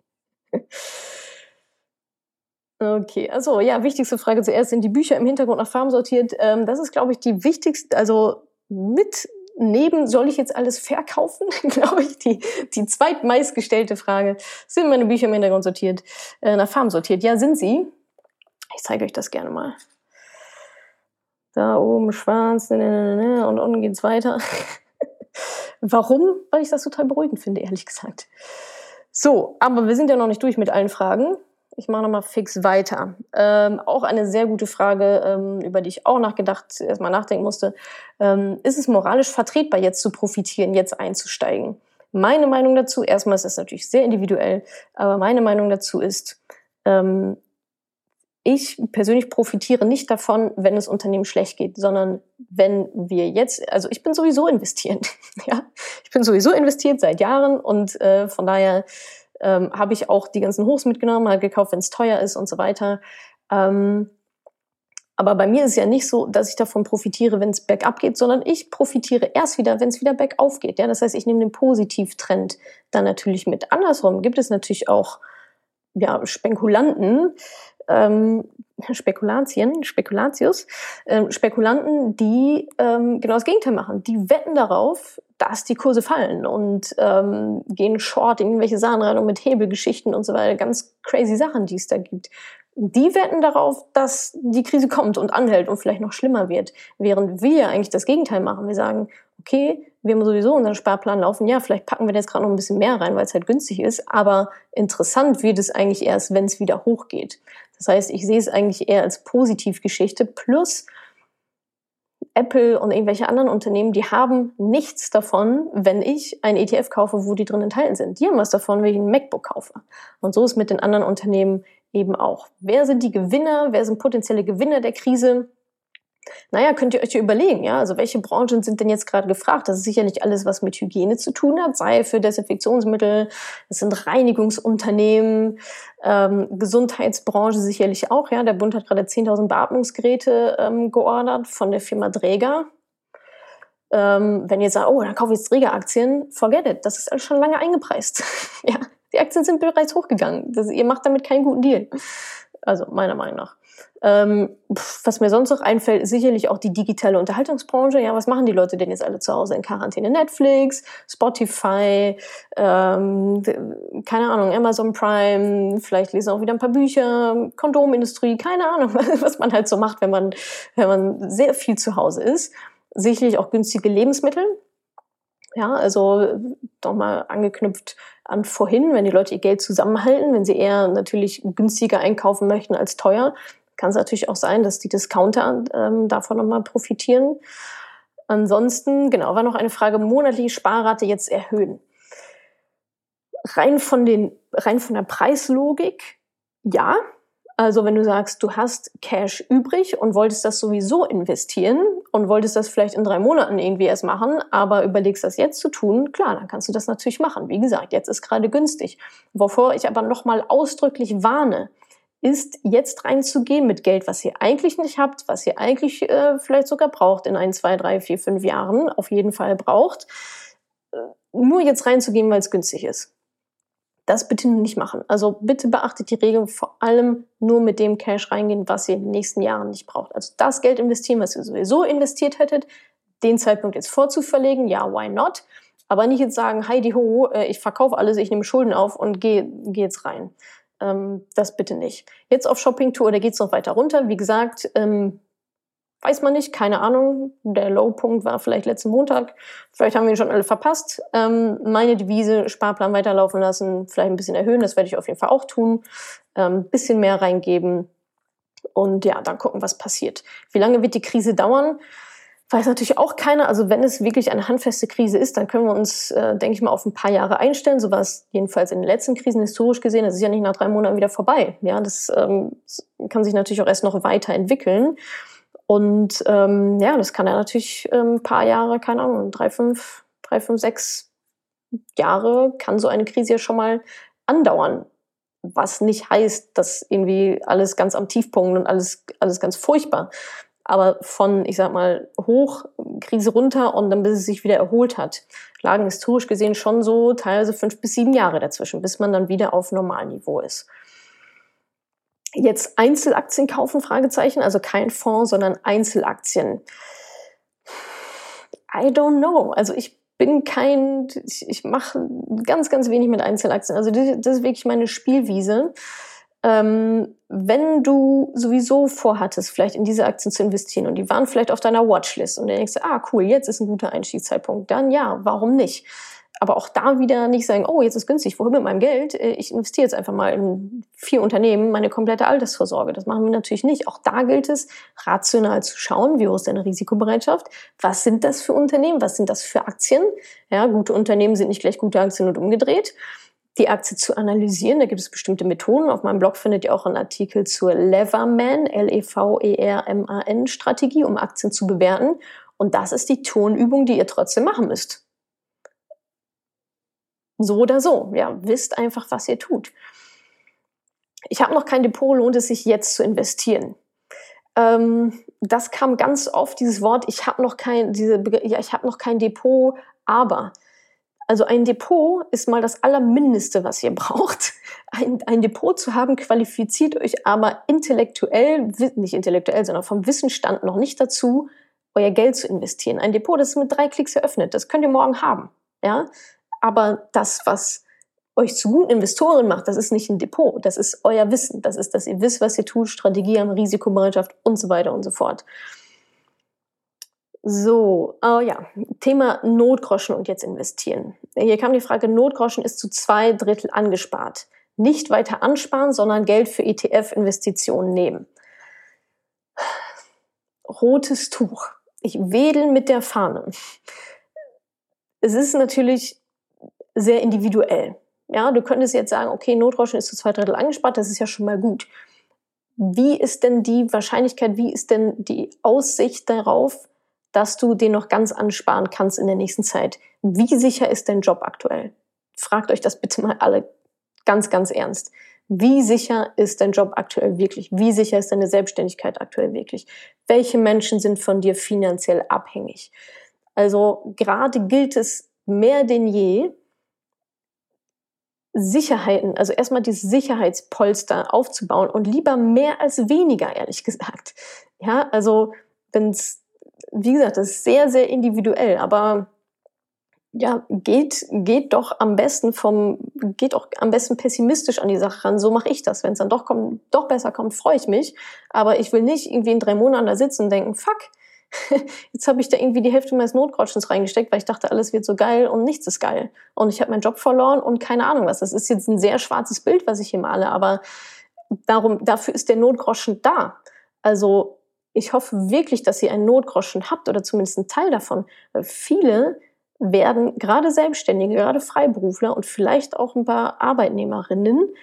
Okay, also ja, wichtigste Frage zuerst. Sind die Bücher im Hintergrund nach Farben sortiert? Ähm, das ist, glaube ich, die wichtigste, also mit neben, soll ich jetzt alles verkaufen? Glaube ich, die, die zweitmeistgestellte Frage. Sind meine Bücher im Hintergrund sortiert, äh, nach Farm sortiert? Ja, sind sie. Ich zeige euch das gerne mal. Da oben schwarz, ne, ne, ne, und unten geht's weiter. Warum? Weil ich das total beruhigend finde, ehrlich gesagt. So, aber wir sind ja noch nicht durch mit allen Fragen. Ich mache nochmal fix weiter. Ähm, auch eine sehr gute Frage, ähm, über die ich auch nachgedacht, erstmal nachdenken musste. Ähm, ist es moralisch vertretbar, jetzt zu profitieren, jetzt einzusteigen? Meine Meinung dazu, erstmal ist das natürlich sehr individuell, aber meine Meinung dazu ist, ähm, ich persönlich profitiere nicht davon, wenn es Unternehmen schlecht geht, sondern wenn wir jetzt, also ich bin sowieso investiert, ja, ich bin sowieso investiert seit Jahren und äh, von daher ähm, habe ich auch die ganzen Hochs mitgenommen, halt gekauft, wenn es teuer ist und so weiter. Ähm, aber bei mir ist es ja nicht so, dass ich davon profitiere, wenn es bergab geht, sondern ich profitiere erst wieder, wenn es wieder bergauf geht. Ja, das heißt, ich nehme den Positivtrend dann natürlich mit. Andersrum gibt es natürlich auch ja, Spekulanten, ähm, Spekulatien, Spekulatius, ähm, Spekulanten, die ähm, genau das Gegenteil machen. Die wetten darauf, dass die Kurse fallen und ähm, gehen short in irgendwelche Sachen rein und mit Hebelgeschichten und so weiter. Ganz crazy Sachen, die es da gibt. Die wetten darauf, dass die Krise kommt und anhält und vielleicht noch schlimmer wird. Während wir eigentlich das Gegenteil machen. Wir sagen, okay, wir haben sowieso unseren Sparplan laufen, ja, vielleicht packen wir jetzt gerade noch ein bisschen mehr rein, weil es halt günstig ist, aber interessant wird es eigentlich erst, wenn es wieder hochgeht. Das heißt, ich sehe es eigentlich eher als Positivgeschichte plus Apple und irgendwelche anderen Unternehmen, die haben nichts davon, wenn ich ein ETF kaufe, wo die drin enthalten sind. Die haben was davon, wenn ich ein MacBook kaufe. Und so ist mit den anderen Unternehmen eben auch. Wer sind die Gewinner? Wer sind potenzielle Gewinner der Krise? Naja, könnt ihr euch ja überlegen, ja, also welche Branchen sind denn jetzt gerade gefragt? Das ist sicherlich alles, was mit Hygiene zu tun hat, Seife, Desinfektionsmittel, das sind Reinigungsunternehmen, ähm, Gesundheitsbranche sicherlich auch, ja. Der Bund hat gerade 10.000 Beatmungsgeräte ähm, geordert von der Firma Dräger. Ähm, wenn ihr sagt, oh, dann kaufe ich jetzt Dräger-Aktien, forget it, das ist alles schon lange eingepreist. ja, die Aktien sind bereits hochgegangen. Das, ihr macht damit keinen guten Deal. Also meiner Meinung nach. Ähm, was mir sonst noch einfällt, ist sicherlich auch die digitale Unterhaltungsbranche. Ja, was machen die Leute denn jetzt alle zu Hause in Quarantäne? Netflix, Spotify, ähm, keine Ahnung, Amazon Prime, vielleicht lesen auch wieder ein paar Bücher, Kondomindustrie, keine Ahnung, was man halt so macht, wenn man, wenn man sehr viel zu Hause ist. Sicherlich auch günstige Lebensmittel. Ja, also nochmal angeknüpft an vorhin, wenn die Leute ihr Geld zusammenhalten, wenn sie eher natürlich günstiger einkaufen möchten als teuer, kann es natürlich auch sein, dass die Discounter ähm, davon nochmal profitieren. Ansonsten, genau, war noch eine Frage, monatliche Sparrate jetzt erhöhen. Rein von, den, rein von der Preislogik, ja. Also wenn du sagst, du hast Cash übrig und wolltest das sowieso investieren und wolltest das vielleicht in drei Monaten irgendwie erst machen, aber überlegst das jetzt zu tun, klar, dann kannst du das natürlich machen. Wie gesagt, jetzt ist gerade günstig. Wovor ich aber nochmal ausdrücklich warne, ist jetzt reinzugehen mit Geld, was ihr eigentlich nicht habt, was ihr eigentlich äh, vielleicht sogar braucht in ein, zwei, drei, vier, fünf Jahren, auf jeden Fall braucht, äh, nur jetzt reinzugehen, weil es günstig ist. Das bitte nicht machen. Also bitte beachtet die Regeln, vor allem nur mit dem Cash reingehen, was ihr in den nächsten Jahren nicht braucht. Also das Geld investieren, was ihr sowieso investiert hättet, den Zeitpunkt jetzt vorzuverlegen, ja, why not? Aber nicht jetzt sagen, heidi ho, äh, ich verkaufe alles, ich nehme Schulden auf und gehe geh jetzt rein. Ähm, das bitte nicht. Jetzt auf Shoppingtour, da geht's noch weiter runter. Wie gesagt, ähm, weiß man nicht, keine Ahnung. Der Lowpunkt war vielleicht letzten Montag. Vielleicht haben wir ihn schon alle verpasst. Ähm, meine Devise, Sparplan weiterlaufen lassen, vielleicht ein bisschen erhöhen. Das werde ich auf jeden Fall auch tun. Ähm, bisschen mehr reingeben. Und ja, dann gucken, was passiert. Wie lange wird die Krise dauern? Weiß natürlich auch keiner. Also wenn es wirklich eine handfeste Krise ist, dann können wir uns, äh, denke ich mal, auf ein paar Jahre einstellen. So war es jedenfalls in den letzten Krisen historisch gesehen. Das ist ja nicht nach drei Monaten wieder vorbei. Ja, das ähm, kann sich natürlich auch erst noch weiterentwickeln. Und ähm, ja, das kann ja natürlich ähm, ein paar Jahre, keine Ahnung, drei, fünf, drei, fünf, sechs Jahre kann so eine Krise ja schon mal andauern. Was nicht heißt, dass irgendwie alles ganz am Tiefpunkt und alles, alles ganz furchtbar aber von, ich sag mal, hoch, Krise runter und dann bis es sich wieder erholt hat, lagen historisch gesehen schon so teilweise fünf bis sieben Jahre dazwischen, bis man dann wieder auf Normalniveau ist. Jetzt Einzelaktien kaufen, Fragezeichen, also kein Fonds, sondern Einzelaktien. I don't know. Also ich bin kein, ich, ich mache ganz, ganz wenig mit Einzelaktien. Also das, das ist wirklich meine Spielwiese. Ähm, wenn du sowieso vorhattest, vielleicht in diese Aktien zu investieren und die waren vielleicht auf deiner Watchlist und du denkst, ah cool, jetzt ist ein guter Einstiegszeitpunkt, dann ja, warum nicht? Aber auch da wieder nicht sagen, oh, jetzt ist günstig, wohin mit meinem Geld? Äh, ich investiere jetzt einfach mal in vier Unternehmen meine komplette Altersvorsorge. Das machen wir natürlich nicht. Auch da gilt es, rational zu schauen, wie hoch ist deine Risikobereitschaft? Was sind das für Unternehmen? Was sind das für Aktien? Ja, gute Unternehmen sind nicht gleich gute Aktien und umgedreht die Aktie zu analysieren. Da gibt es bestimmte Methoden. Auf meinem Blog findet ihr auch einen Artikel zur Leverman, L-E-V-E-R-M-A-N-Strategie, um Aktien zu bewerten. Und das ist die Tonübung, die ihr trotzdem machen müsst. So oder so, ja, wisst einfach, was ihr tut. Ich habe noch kein Depot, lohnt es sich jetzt zu investieren? Ähm, das kam ganz oft, dieses Wort, ich habe noch ja, ich habe noch kein Depot, aber. Also ein Depot ist mal das Allermindeste, was ihr braucht. Ein, ein Depot zu haben, qualifiziert euch aber intellektuell, nicht intellektuell, sondern vom Wissensstand noch nicht dazu, euer Geld zu investieren. Ein Depot, das ist mit drei Klicks eröffnet, das könnt ihr morgen haben. Ja? Aber das, was euch zu guten Investoren macht, das ist nicht ein Depot, das ist euer Wissen. Das ist, dass ihr wisst, was ihr tut, Strategie Risikobereitschaft und so weiter und so fort. So, oh ja, Thema Notgroschen und jetzt investieren. Hier kam die Frage, Notgroschen ist zu zwei Drittel angespart. Nicht weiter ansparen, sondern Geld für ETF-Investitionen nehmen. Rotes Tuch. Ich wedel mit der Fahne. Es ist natürlich sehr individuell. Ja, du könntest jetzt sagen, okay, Notrauschen ist zu zwei Drittel angespart, das ist ja schon mal gut. Wie ist denn die Wahrscheinlichkeit, wie ist denn die Aussicht darauf, dass du den noch ganz ansparen kannst in der nächsten Zeit? Wie sicher ist dein Job aktuell? Fragt euch das bitte mal alle ganz, ganz ernst. Wie sicher ist dein Job aktuell wirklich? Wie sicher ist deine Selbstständigkeit aktuell wirklich? Welche Menschen sind von dir finanziell abhängig? Also gerade gilt es mehr denn je, Sicherheiten, also erstmal dieses Sicherheitspolster aufzubauen und lieber mehr als weniger, ehrlich gesagt. Ja, also wenn es, wie gesagt, das ist sehr, sehr individuell, aber ja, geht, geht doch am besten vom, geht auch am besten pessimistisch an die Sache ran. So mache ich das. Wenn es dann doch kommt, doch besser kommt, freue ich mich. Aber ich will nicht irgendwie in drei Monaten da sitzen und denken, fuck, jetzt habe ich da irgendwie die Hälfte meines Notgroschens reingesteckt, weil ich dachte, alles wird so geil und nichts ist geil. Und ich habe meinen Job verloren und keine Ahnung was. Das ist jetzt ein sehr schwarzes Bild, was ich hier male, aber darum, dafür ist der Notgroschen da. Also ich hoffe wirklich, dass ihr einen Notgroschen habt oder zumindest einen Teil davon. Weil viele werden, gerade Selbstständige, gerade Freiberufler und vielleicht auch ein paar Arbeitnehmerinnen,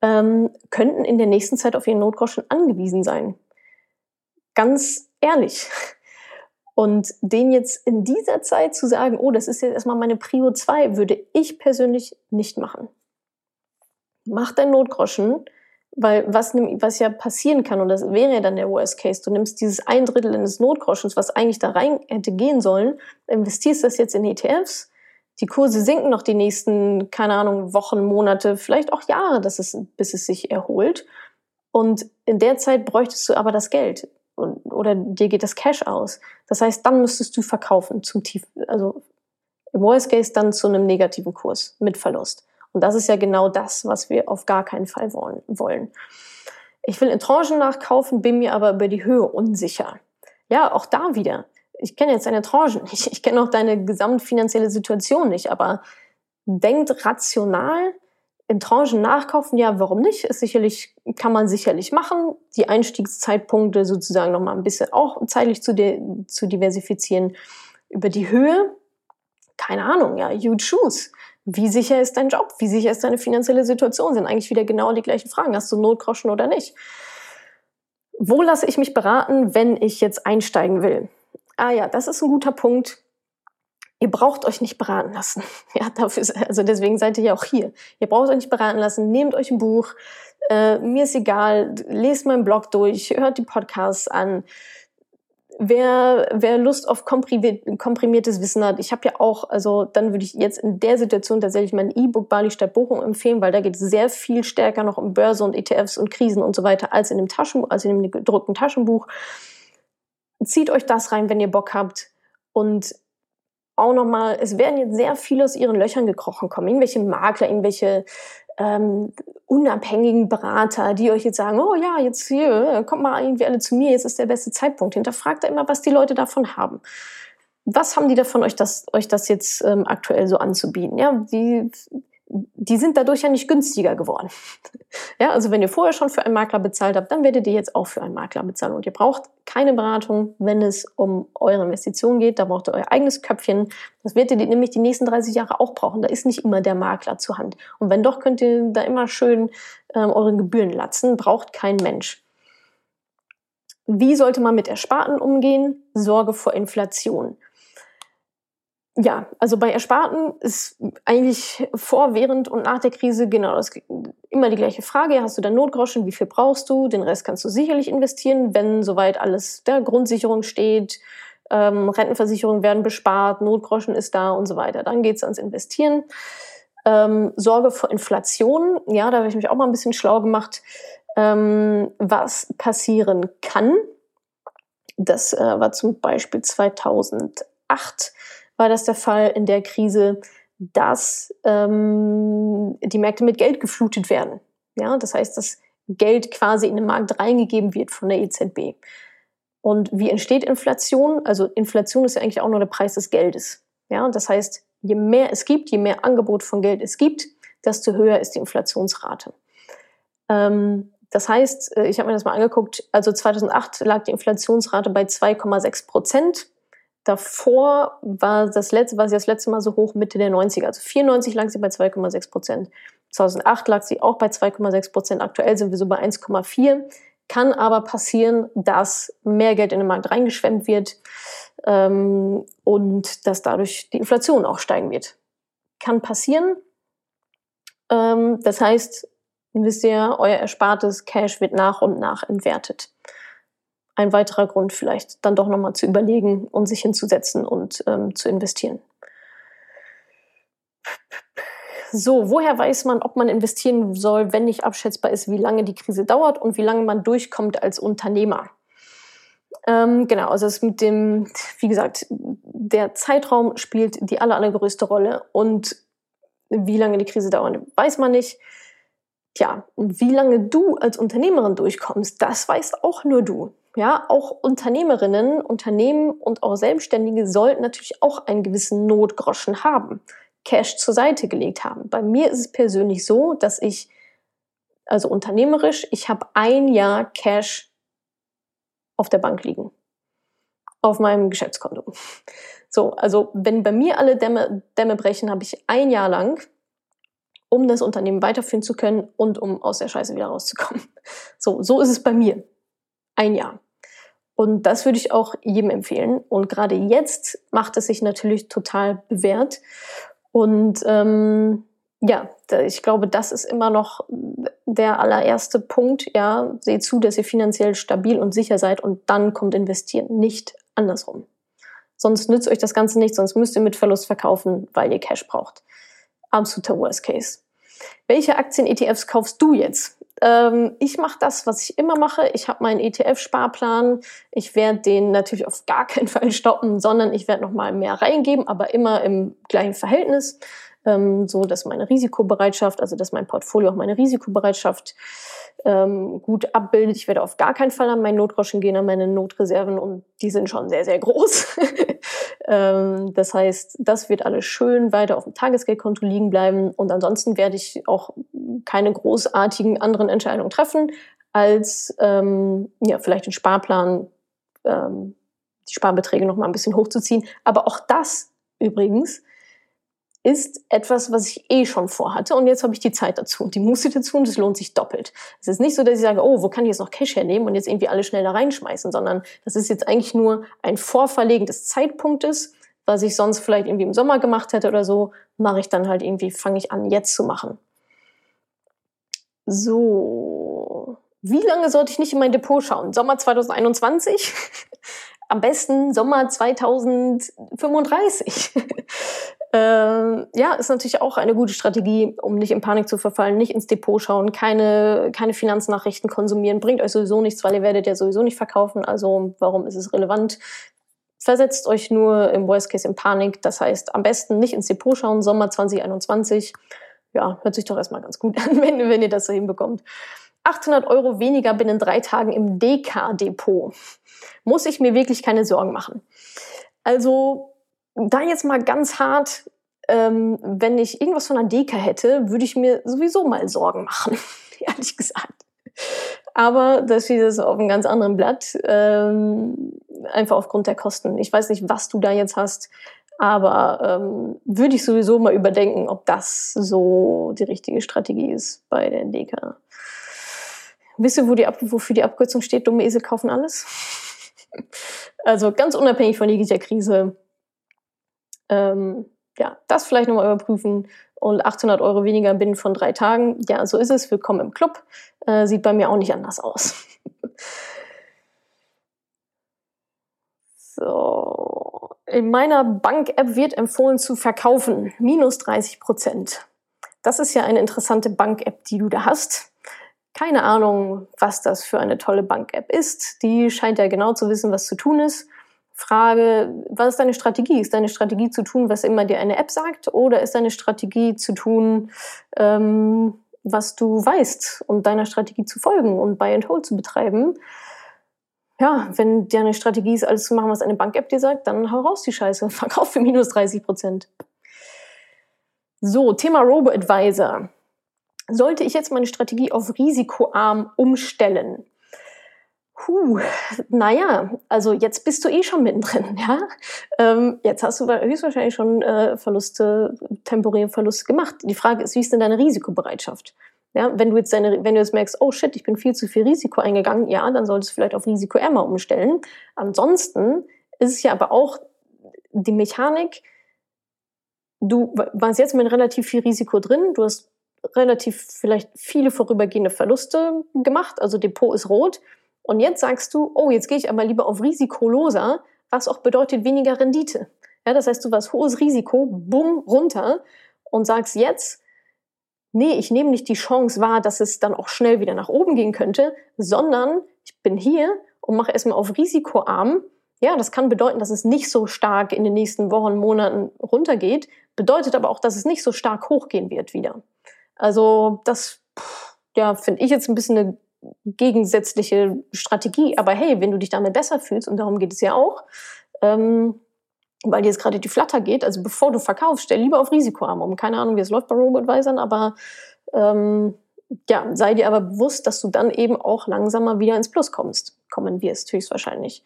ähm, könnten in der nächsten Zeit auf ihren Notgroschen angewiesen sein. Ganz ehrlich. Und den jetzt in dieser Zeit zu sagen, oh, das ist jetzt erstmal meine Prio 2, würde ich persönlich nicht machen. Mach dein Notgroschen, weil was, was ja passieren kann, und das wäre ja dann der Worst Case, du nimmst dieses ein Drittel deines Notgroschens, was eigentlich da rein hätte gehen sollen, investierst das jetzt in ETFs, die Kurse sinken noch die nächsten, keine Ahnung, Wochen, Monate, vielleicht auch Jahre, dass es, bis es sich erholt. Und in der Zeit bräuchtest du aber das Geld oder dir geht das Cash aus. Das heißt, dann müsstest du verkaufen zum tief, also im Worst Case dann zu einem negativen Kurs mit Verlust. Und das ist ja genau das, was wir auf gar keinen Fall wollen. Ich will in Tranchen nachkaufen, bin mir aber über die Höhe unsicher. Ja, auch da wieder. Ich kenne jetzt deine Tranchen nicht. Ich kenne auch deine gesamtfinanzielle Situation nicht, aber denkt rational, in Tranchen nachkaufen, ja, warum nicht? Ist sicherlich, kann man sicherlich machen. Die Einstiegszeitpunkte sozusagen nochmal ein bisschen auch zeitlich zu, zu diversifizieren. Über die Höhe, keine Ahnung, ja, you choose. Wie sicher ist dein Job? Wie sicher ist deine finanzielle Situation? Sind eigentlich wieder genau die gleichen Fragen. Hast du Notgroschen oder nicht? Wo lasse ich mich beraten, wenn ich jetzt einsteigen will? Ah ja, das ist ein guter Punkt ihr braucht euch nicht beraten lassen. Ja, dafür, also deswegen seid ihr ja auch hier. Ihr braucht euch nicht beraten lassen. Nehmt euch ein Buch. Äh, mir ist egal. Lest meinen Blog durch. Hört die Podcasts an. Wer, wer Lust auf komprimiertes Wissen hat, ich habe ja auch, also dann würde ich jetzt in der Situation tatsächlich mein E-Book Bali statt Bochum empfehlen, weil da geht es sehr viel stärker noch um Börse und ETFs und Krisen und so weiter als in dem Taschenbuch, als in dem gedruckten Taschenbuch. Zieht euch das rein, wenn ihr Bock habt und auch nochmal, es werden jetzt sehr viele aus ihren Löchern gekrochen kommen. Irgendwelche Makler, irgendwelche ähm, unabhängigen Berater, die euch jetzt sagen, oh ja, jetzt hier, kommt mal irgendwie alle zu mir, jetzt ist der beste Zeitpunkt. Hinterfragt da immer, was die Leute davon haben. Was haben die davon, euch das, euch das jetzt ähm, aktuell so anzubieten? Ja, die, die sind dadurch ja nicht günstiger geworden. ja, also wenn ihr vorher schon für einen Makler bezahlt habt, dann werdet ihr jetzt auch für einen Makler bezahlen. Und ihr braucht keine Beratung, wenn es um eure Investitionen geht. Da braucht ihr euer eigenes Köpfchen. Das werdet ihr nämlich die nächsten 30 Jahre auch brauchen. Da ist nicht immer der Makler zur Hand. Und wenn doch, könnt ihr da immer schön ähm, eure Gebühren latzen. Braucht kein Mensch. Wie sollte man mit Ersparten umgehen? Sorge vor Inflation. Ja, also bei Ersparten ist eigentlich vor, während und nach der Krise genau das immer die gleiche Frage. Hast du da Notgroschen? Wie viel brauchst du? Den Rest kannst du sicherlich investieren, wenn soweit alles der Grundsicherung steht. Ähm, Rentenversicherungen werden bespart, Notgroschen ist da und so weiter. Dann geht's ans Investieren. Ähm, Sorge vor Inflation. Ja, da habe ich mich auch mal ein bisschen schlau gemacht, ähm, was passieren kann. Das äh, war zum Beispiel 2008 war das der Fall in der Krise, dass ähm, die Märkte mit Geld geflutet werden. Ja, das heißt, dass Geld quasi in den Markt reingegeben wird von der EZB. Und wie entsteht Inflation? Also Inflation ist ja eigentlich auch nur der Preis des Geldes. Ja, das heißt, je mehr es gibt, je mehr Angebot von Geld es gibt, desto höher ist die Inflationsrate. Ähm, das heißt, äh, ich habe mir das mal angeguckt, also 2008 lag die Inflationsrate bei 2,6 Prozent. Davor war das letzte, war sie das letzte Mal so hoch Mitte der 90er. Also 94 lag sie bei 2,6 Prozent. 2008 lag sie auch bei 2,6 Prozent. Aktuell sind wir so bei 1,4. Kann aber passieren, dass mehr Geld in den Markt reingeschwemmt wird ähm, und dass dadurch die Inflation auch steigen wird. Kann passieren. Ähm, das heißt, wisst ihr, euer erspartes Cash wird nach und nach entwertet ein weiterer Grund vielleicht dann doch nochmal zu überlegen und sich hinzusetzen und ähm, zu investieren. So, woher weiß man, ob man investieren soll, wenn nicht abschätzbar ist, wie lange die Krise dauert und wie lange man durchkommt als Unternehmer? Ähm, genau, also es mit dem, wie gesagt, der Zeitraum spielt die aller, allergrößte Rolle und wie lange die Krise dauert, weiß man nicht. Tja, wie lange du als Unternehmerin durchkommst, das weißt auch nur du. Ja, auch Unternehmerinnen, Unternehmen und auch Selbstständige sollten natürlich auch einen gewissen Notgroschen haben, Cash zur Seite gelegt haben. Bei mir ist es persönlich so, dass ich, also unternehmerisch, ich habe ein Jahr Cash auf der Bank liegen. Auf meinem Geschäftskonto. So, also wenn bei mir alle Dämme, Dämme brechen, habe ich ein Jahr lang, um das Unternehmen weiterführen zu können und um aus der Scheiße wieder rauszukommen. So, so ist es bei mir. Ein Jahr. Und das würde ich auch jedem empfehlen. Und gerade jetzt macht es sich natürlich total bewährt. Und ähm, ja, ich glaube, das ist immer noch der allererste Punkt. Ja, seht zu, dass ihr finanziell stabil und sicher seid und dann kommt investieren, nicht andersrum. Sonst nützt euch das Ganze nicht, sonst müsst ihr mit Verlust verkaufen, weil ihr Cash braucht. Absoluter Worst Case. Welche Aktien-ETFs kaufst du jetzt? Ähm, ich mache das, was ich immer mache. Ich habe meinen ETF-Sparplan. Ich werde den natürlich auf gar keinen Fall stoppen, sondern ich werde noch mal mehr reingeben, aber immer im gleichen Verhältnis, ähm, so dass meine Risikobereitschaft, also dass mein Portfolio auch meine Risikobereitschaft ähm, gut abbildet. Ich werde auf gar keinen Fall an meinen Notgroschen gehen, an meine Notreserven und die sind schon sehr, sehr groß. ähm, das heißt, das wird alles schön weiter auf dem Tagesgeldkonto liegen bleiben und ansonsten werde ich auch keine großartigen anderen Entscheidungen treffen, als ähm, ja, vielleicht den Sparplan, ähm, die Sparbeträge noch mal ein bisschen hochzuziehen. Aber auch das übrigens ist etwas, was ich eh schon vorhatte und jetzt habe ich die Zeit dazu und die Muße dazu und es lohnt sich doppelt. Es ist nicht so, dass ich sage, oh, wo kann ich jetzt noch Cash hernehmen und jetzt irgendwie alle schnell da reinschmeißen, sondern das ist jetzt eigentlich nur ein Vorverlegen des Zeitpunktes, was ich sonst vielleicht irgendwie im Sommer gemacht hätte oder so, mache ich dann halt irgendwie, fange ich an jetzt zu machen. So, wie lange sollte ich nicht in mein Depot schauen? Sommer 2021? Am besten Sommer 2035. Ähm, ja, ist natürlich auch eine gute Strategie, um nicht in Panik zu verfallen, nicht ins Depot schauen, keine, keine Finanznachrichten konsumieren, bringt euch sowieso nichts, weil ihr werdet ja sowieso nicht verkaufen. Also warum ist es relevant? Versetzt euch nur im Worst Case in Panik. Das heißt, am besten nicht ins Depot schauen, Sommer 2021. Ja, hört sich doch erstmal ganz gut an, wenn, wenn ihr das so hinbekommt. 800 Euro weniger binnen drei Tagen im DK-Depot. Muss ich mir wirklich keine Sorgen machen. Also da jetzt mal ganz hart, ähm, wenn ich irgendwas von einer Deka hätte, würde ich mir sowieso mal Sorgen machen, ehrlich gesagt. Aber das steht jetzt auf einem ganz anderen Blatt, ähm, einfach aufgrund der Kosten. Ich weiß nicht, was du da jetzt hast, aber ähm, würde ich sowieso mal überdenken, ob das so die richtige Strategie ist bei der Deka. Wisst ihr, wo die, wofür die Abkürzung steht? Dumme Esel kaufen alles? also ganz unabhängig von jeglicher Krise. Ähm, ja, das vielleicht nochmal überprüfen und 800 Euro weniger binnen von drei Tagen. Ja, so ist es. Willkommen im Club. Äh, sieht bei mir auch nicht anders aus. so. In meiner Bank-App wird empfohlen zu verkaufen. Minus 30 Prozent. Das ist ja eine interessante Bank-App, die du da hast. Keine Ahnung, was das für eine tolle Bank-App ist. Die scheint ja genau zu wissen, was zu tun ist. Frage, was ist deine Strategie? Ist deine Strategie zu tun, was immer dir eine App sagt? Oder ist deine Strategie zu tun, ähm, was du weißt und deiner Strategie zu folgen und Buy and Hold zu betreiben? Ja, wenn deine Strategie ist, alles zu machen, was eine Bank-App dir sagt, dann hau raus die Scheiße. Verkauf für minus 30 Prozent. So, Thema Robo-Advisor. Sollte ich jetzt meine Strategie auf risikoarm umstellen? Puh, naja, also jetzt bist du eh schon mittendrin, ja. Ähm, jetzt hast du höchstwahrscheinlich schon äh, Verluste, temporäre Verluste gemacht. Die Frage ist, wie ist denn deine Risikobereitschaft? Ja, wenn du jetzt deine, wenn du jetzt merkst, oh shit, ich bin viel zu viel Risiko eingegangen, ja, dann solltest du vielleicht auf risikoärmer umstellen. Ansonsten ist es ja aber auch die Mechanik, du warst jetzt mit relativ viel Risiko drin, du hast relativ vielleicht viele vorübergehende Verluste gemacht, also Depot ist rot und jetzt sagst du, oh, jetzt gehe ich aber lieber auf risikoloser, was auch bedeutet weniger Rendite. Ja, das heißt, du warst hohes Risiko, bumm, runter und sagst jetzt, nee, ich nehme nicht die Chance wahr, dass es dann auch schnell wieder nach oben gehen könnte, sondern ich bin hier und mache erstmal auf risikoarm. Ja, das kann bedeuten, dass es nicht so stark in den nächsten Wochen, Monaten runtergeht, bedeutet aber auch, dass es nicht so stark hochgehen wird wieder. Also das, ja, finde ich jetzt ein bisschen eine gegensätzliche Strategie. Aber hey, wenn du dich damit besser fühlst, und darum geht es ja auch, ähm, weil dir jetzt gerade die Flatter geht, also bevor du verkaufst, stell lieber auf Risikoarm um. Keine Ahnung, wie es läuft bei Robo-Advisern, aber ähm, ja, sei dir aber bewusst, dass du dann eben auch langsamer wieder ins Plus kommst, kommen wirst, höchstwahrscheinlich.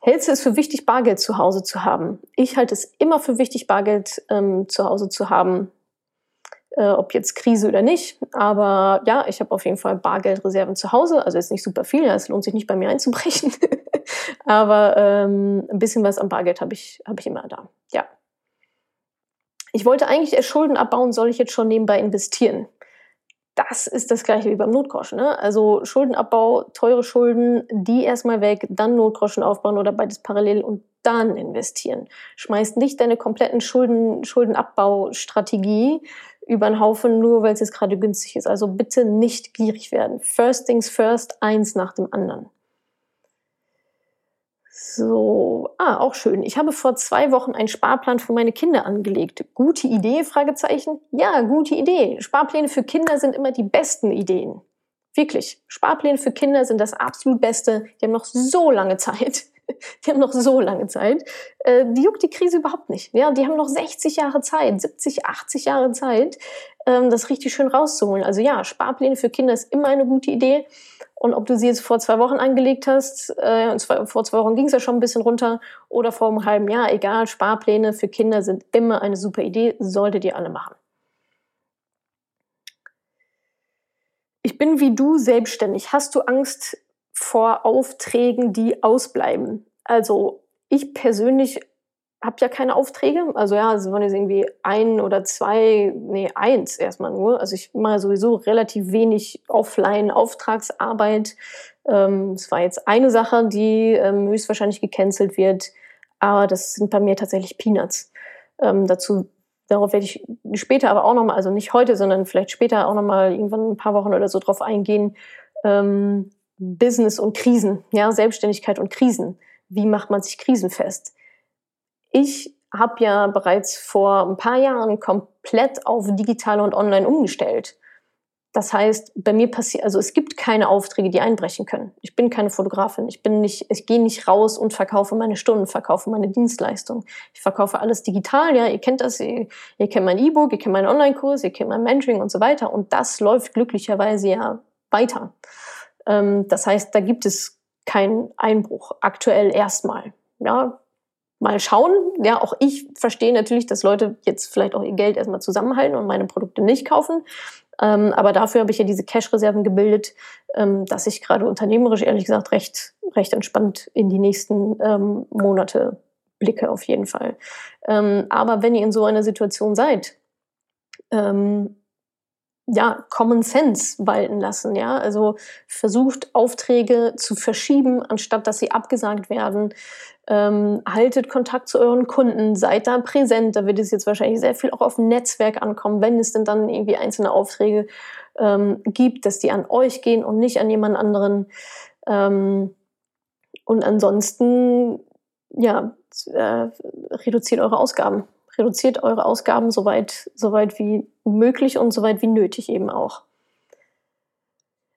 Hältst du es für wichtig, Bargeld zu Hause zu haben? Ich halte es immer für wichtig, Bargeld ähm, zu Hause zu haben äh, ob jetzt Krise oder nicht. Aber ja, ich habe auf jeden Fall Bargeldreserven zu Hause. Also ist nicht super viel, es lohnt sich nicht bei mir einzubrechen. Aber ähm, ein bisschen was am Bargeld habe ich, hab ich immer da. Ja. Ich wollte eigentlich erst Schulden abbauen, soll ich jetzt schon nebenbei investieren? Das ist das gleiche wie beim Notgroschen. Ne? Also Schuldenabbau, teure Schulden, die erstmal weg, dann Notgroschen aufbauen oder beides parallel und dann investieren. Schmeißt nicht deine kompletten Schulden, Schuldenabbaustrategie über den Haufen, nur weil es jetzt gerade günstig ist. Also bitte nicht gierig werden. First things first, eins nach dem anderen. So, ah, auch schön. Ich habe vor zwei Wochen einen Sparplan für meine Kinder angelegt. Gute Idee? Fragezeichen. Ja, gute Idee. Sparpläne für Kinder sind immer die besten Ideen. Wirklich. Sparpläne für Kinder sind das absolut Beste. Die haben noch so lange Zeit. die haben noch so lange Zeit. Äh, die juckt die Krise überhaupt nicht. Ja, die haben noch 60 Jahre Zeit, 70, 80 Jahre Zeit, ähm, das richtig schön rauszuholen. Also ja, Sparpläne für Kinder ist immer eine gute Idee. Und ob du sie jetzt vor zwei Wochen angelegt hast, äh, und zwei, vor zwei Wochen ging es ja schon ein bisschen runter, oder vor einem halben Jahr, egal, Sparpläne für Kinder sind immer eine super Idee, solltet ihr alle machen. Ich bin wie du selbstständig. Hast du Angst, vor Aufträgen, die ausbleiben. Also ich persönlich habe ja keine Aufträge. Also ja, es waren jetzt irgendwie ein oder zwei, nee, eins erstmal nur. Also ich mache sowieso relativ wenig Offline-Auftragsarbeit. Ähm, es war jetzt eine Sache, die ähm, höchstwahrscheinlich gecancelt wird, aber das sind bei mir tatsächlich Peanuts. Ähm, dazu, darauf werde ich später aber auch nochmal, also nicht heute, sondern vielleicht später auch nochmal irgendwann ein paar Wochen oder so drauf eingehen. Ähm, Business und Krisen, ja, Selbstständigkeit und Krisen. Wie macht man sich krisenfest? Ich habe ja bereits vor ein paar Jahren komplett auf digital und online umgestellt. das heißt, bei mir passiert, also es gibt keine Aufträge, die einbrechen können. Ich bin keine Fotografin. Ich bin nicht, ich gehe nicht raus und verkaufe meine Stunden, verkaufe meine Dienstleistung. Ich verkaufe alles digital. Ja, ihr kennt das. Ihr, ihr kennt mein E-Book, ihr kennt meinen Online-Kurs, ihr kennt mein Mentoring und so weiter. Und das läuft glücklicherweise ja weiter. Ähm, das heißt, da gibt es keinen Einbruch. Aktuell erstmal. Ja, mal schauen. Ja, auch ich verstehe natürlich, dass Leute jetzt vielleicht auch ihr Geld erstmal zusammenhalten und meine Produkte nicht kaufen. Ähm, aber dafür habe ich ja diese Cash-Reserven gebildet, ähm, dass ich gerade unternehmerisch ehrlich gesagt recht, recht entspannt in die nächsten ähm, Monate blicke, auf jeden Fall. Ähm, aber wenn ihr in so einer Situation seid, ähm, ja, Common Sense walten lassen, ja. Also versucht Aufträge zu verschieben, anstatt dass sie abgesagt werden. Ähm, haltet Kontakt zu euren Kunden, seid da präsent. Da wird es jetzt wahrscheinlich sehr viel auch auf Netzwerk ankommen, wenn es denn dann irgendwie einzelne Aufträge ähm, gibt, dass die an euch gehen und nicht an jemand anderen. Ähm, und ansonsten, ja, äh, reduziert eure Ausgaben. Reduziert eure Ausgaben soweit, soweit wie möglich und soweit wie nötig eben auch.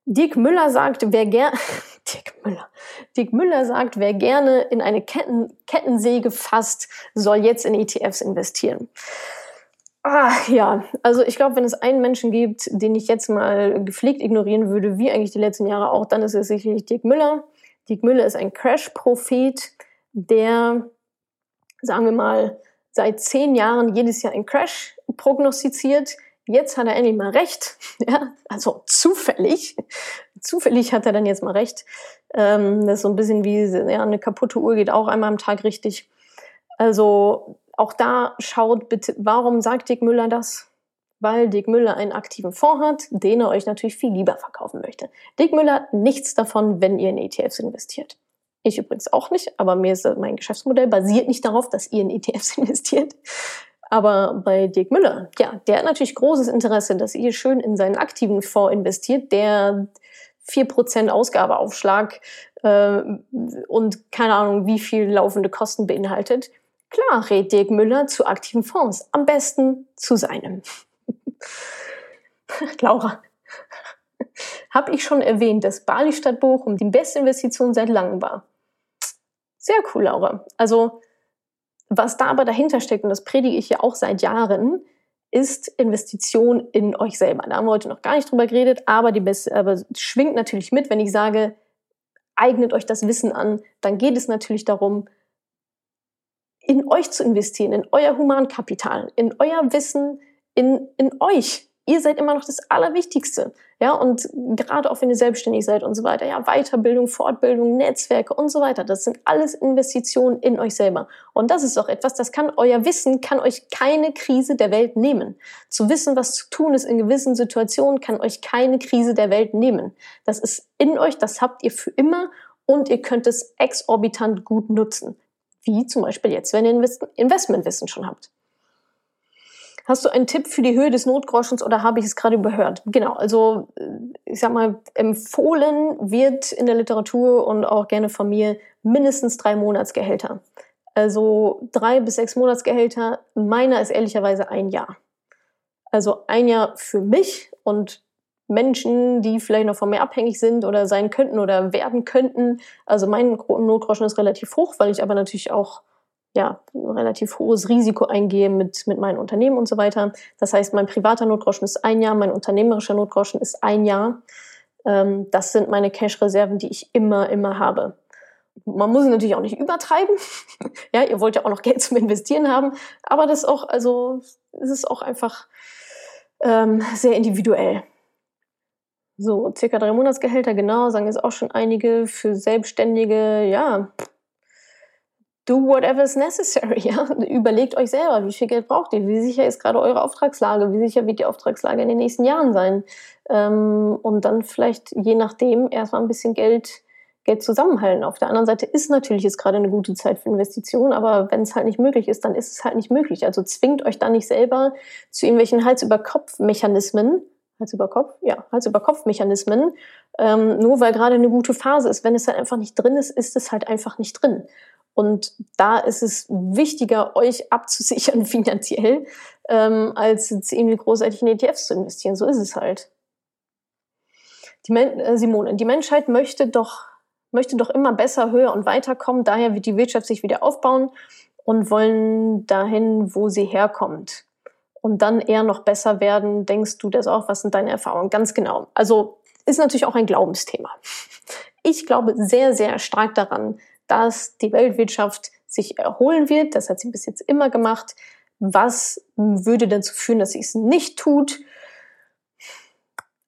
Dirk Müller sagt, wer gerne Dirk Müller. Dirk Müller sagt, wer gerne in eine Ketten Kettensäge fasst, soll jetzt in ETFs investieren. Ah, ja, also ich glaube, wenn es einen Menschen gibt, den ich jetzt mal gepflegt ignorieren würde, wie eigentlich die letzten Jahre auch, dann ist es sicherlich Dirk Müller. Dirk Müller ist ein Crash-Prophet, der, sagen wir mal, seit zehn Jahren jedes Jahr einen Crash prognostiziert, jetzt hat er endlich mal recht. Ja, also zufällig. Zufällig hat er dann jetzt mal recht. Ähm, das ist so ein bisschen wie ja, eine kaputte Uhr geht auch einmal am Tag richtig. Also auch da schaut bitte, warum sagt Dick Müller das? Weil Dick Müller einen aktiven Fonds hat, den er euch natürlich viel lieber verkaufen möchte. Dick Müller hat nichts davon, wenn ihr in ETFs investiert. Ich übrigens auch nicht, aber mir ist mein Geschäftsmodell basiert nicht darauf, dass ihr in ETFs investiert. Aber bei Dirk Müller, ja, der hat natürlich großes Interesse, dass ihr schön in seinen aktiven Fonds investiert, der 4% Ausgabeaufschlag äh, und keine Ahnung, wie viel laufende Kosten beinhaltet. Klar rät Dirk Müller zu aktiven Fonds. Am besten zu seinem. Laura, habe ich schon erwähnt, dass Bali Stadt Bochum die beste Investition seit langem war. Sehr cool, Laura. Also was da aber dahinter steckt, und das predige ich ja auch seit Jahren, ist Investition in euch selber. Da haben wir heute noch gar nicht drüber geredet, aber die beste, aber schwingt natürlich mit, wenn ich sage, eignet euch das Wissen an, dann geht es natürlich darum, in euch zu investieren, in euer Humankapital, in euer Wissen, in, in euch ihr seid immer noch das Allerwichtigste. Ja, und gerade auch wenn ihr selbstständig seid und so weiter, ja, Weiterbildung, Fortbildung, Netzwerke und so weiter, das sind alles Investitionen in euch selber. Und das ist auch etwas, das kann euer Wissen, kann euch keine Krise der Welt nehmen. Zu wissen, was zu tun ist in gewissen Situationen, kann euch keine Krise der Welt nehmen. Das ist in euch, das habt ihr für immer und ihr könnt es exorbitant gut nutzen. Wie zum Beispiel jetzt, wenn ihr Investmentwissen schon habt. Hast du einen Tipp für die Höhe des Notgroschens oder habe ich es gerade überhört? Genau, also äh, ich sag mal, empfohlen wird in der Literatur und auch gerne von mir mindestens drei Monatsgehälter. Also drei bis sechs Monatsgehälter. Meiner ist ehrlicherweise ein Jahr. Also ein Jahr für mich und Menschen, die vielleicht noch von mir abhängig sind oder sein könnten oder werden könnten. Also mein Notgroschen ist relativ hoch, weil ich aber natürlich auch ja, relativ hohes Risiko eingehe mit, mit meinem Unternehmen und so weiter. Das heißt, mein privater Notgroschen ist ein Jahr, mein unternehmerischer Notgroschen ist ein Jahr. Ähm, das sind meine Cash-Reserven, die ich immer, immer habe. Man muss natürlich auch nicht übertreiben. ja, ihr wollt ja auch noch Geld zum Investieren haben. Aber das ist auch, also, es ist auch einfach ähm, sehr individuell. So, circa drei Monatsgehälter, genau, sagen jetzt auch schon einige. Für Selbstständige, ja, do whatever is necessary. Ja? Überlegt euch selber, wie viel Geld braucht ihr, wie sicher ist gerade eure Auftragslage, wie sicher wird die Auftragslage in den nächsten Jahren sein. Ähm, und dann vielleicht je nachdem erstmal ein bisschen Geld, Geld zusammenhalten. Auf der anderen Seite ist natürlich jetzt gerade eine gute Zeit für Investitionen, aber wenn es halt nicht möglich ist, dann ist es halt nicht möglich. Also zwingt euch da nicht selber zu irgendwelchen Hals-über-Kopf-Mechanismen, Hals über Kopf, ja, Hals über Kopf-Mechanismen, ähm, nur weil gerade eine gute Phase ist. Wenn es halt einfach nicht drin ist, ist es halt einfach nicht drin. Und da ist es wichtiger, euch abzusichern finanziell, ähm, als jetzt irgendwie großartig in ETFs zu investieren. So ist es halt. Die Men äh, Simone, die Menschheit möchte doch, möchte doch immer besser, höher und weiterkommen. Daher wird die Wirtschaft sich wieder aufbauen und wollen dahin, wo sie herkommt. Und dann eher noch besser werden. Denkst du das auch? Was sind deine Erfahrungen? Ganz genau. Also ist natürlich auch ein Glaubensthema. Ich glaube sehr, sehr stark daran, dass die Weltwirtschaft sich erholen wird. Das hat sie bis jetzt immer gemacht. Was würde dazu führen, dass sie es nicht tut?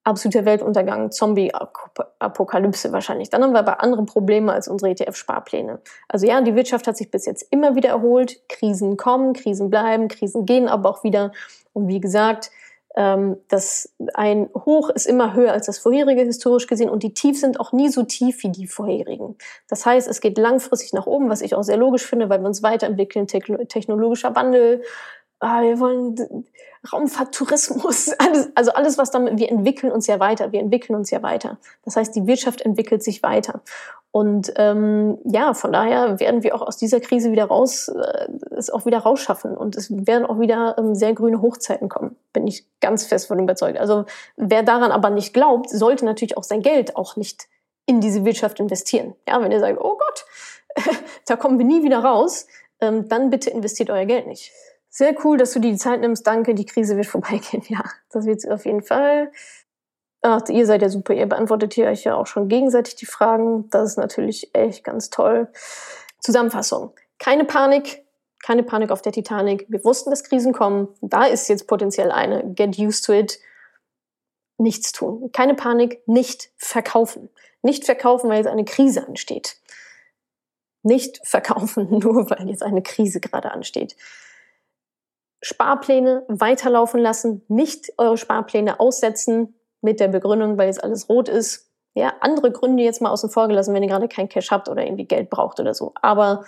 Absoluter Weltuntergang, Zombie-Apokalypse wahrscheinlich. Dann haben wir aber andere Probleme als unsere ETF-Sparpläne. Also ja, die Wirtschaft hat sich bis jetzt immer wieder erholt. Krisen kommen, Krisen bleiben, Krisen gehen aber auch wieder. Und wie gesagt, ähm, das ein Hoch ist immer höher als das vorherige historisch gesehen und die Tiefs sind auch nie so tief wie die vorherigen. Das heißt, es geht langfristig nach oben, was ich auch sehr logisch finde, weil wir uns weiterentwickeln, technologischer Wandel, ah, wir wollen Raumfahrttourismus, alles, also alles, was damit, wir entwickeln uns ja weiter, wir entwickeln uns ja weiter. Das heißt, die Wirtschaft entwickelt sich weiter. Und ähm, ja, von daher werden wir auch aus dieser Krise wieder raus, äh, es auch wieder rausschaffen. Und es werden auch wieder ähm, sehr grüne Hochzeiten kommen. Bin ich ganz fest von überzeugt. Also wer daran aber nicht glaubt, sollte natürlich auch sein Geld auch nicht in diese Wirtschaft investieren. Ja, wenn ihr sagt, oh Gott, da kommen wir nie wieder raus, ähm, dann bitte investiert euer Geld nicht. Sehr cool, dass du dir die Zeit nimmst. Danke, die Krise wird vorbeigehen. Ja, das wird sie auf jeden Fall. Ach, ihr seid ja super. Ihr beantwortet hier euch ja auch schon gegenseitig die Fragen. Das ist natürlich echt ganz toll. Zusammenfassung. Keine Panik. Keine Panik auf der Titanic. Wir wussten, dass Krisen kommen. Da ist jetzt potenziell eine. Get used to it. Nichts tun. Keine Panik. Nicht verkaufen. Nicht verkaufen, weil jetzt eine Krise ansteht. Nicht verkaufen, nur weil jetzt eine Krise gerade ansteht. Sparpläne weiterlaufen lassen, nicht eure Sparpläne aussetzen mit der Begründung, weil jetzt alles rot ist. Ja, andere Gründe jetzt mal außen vor gelassen, wenn ihr gerade kein Cash habt oder irgendwie Geld braucht oder so. Aber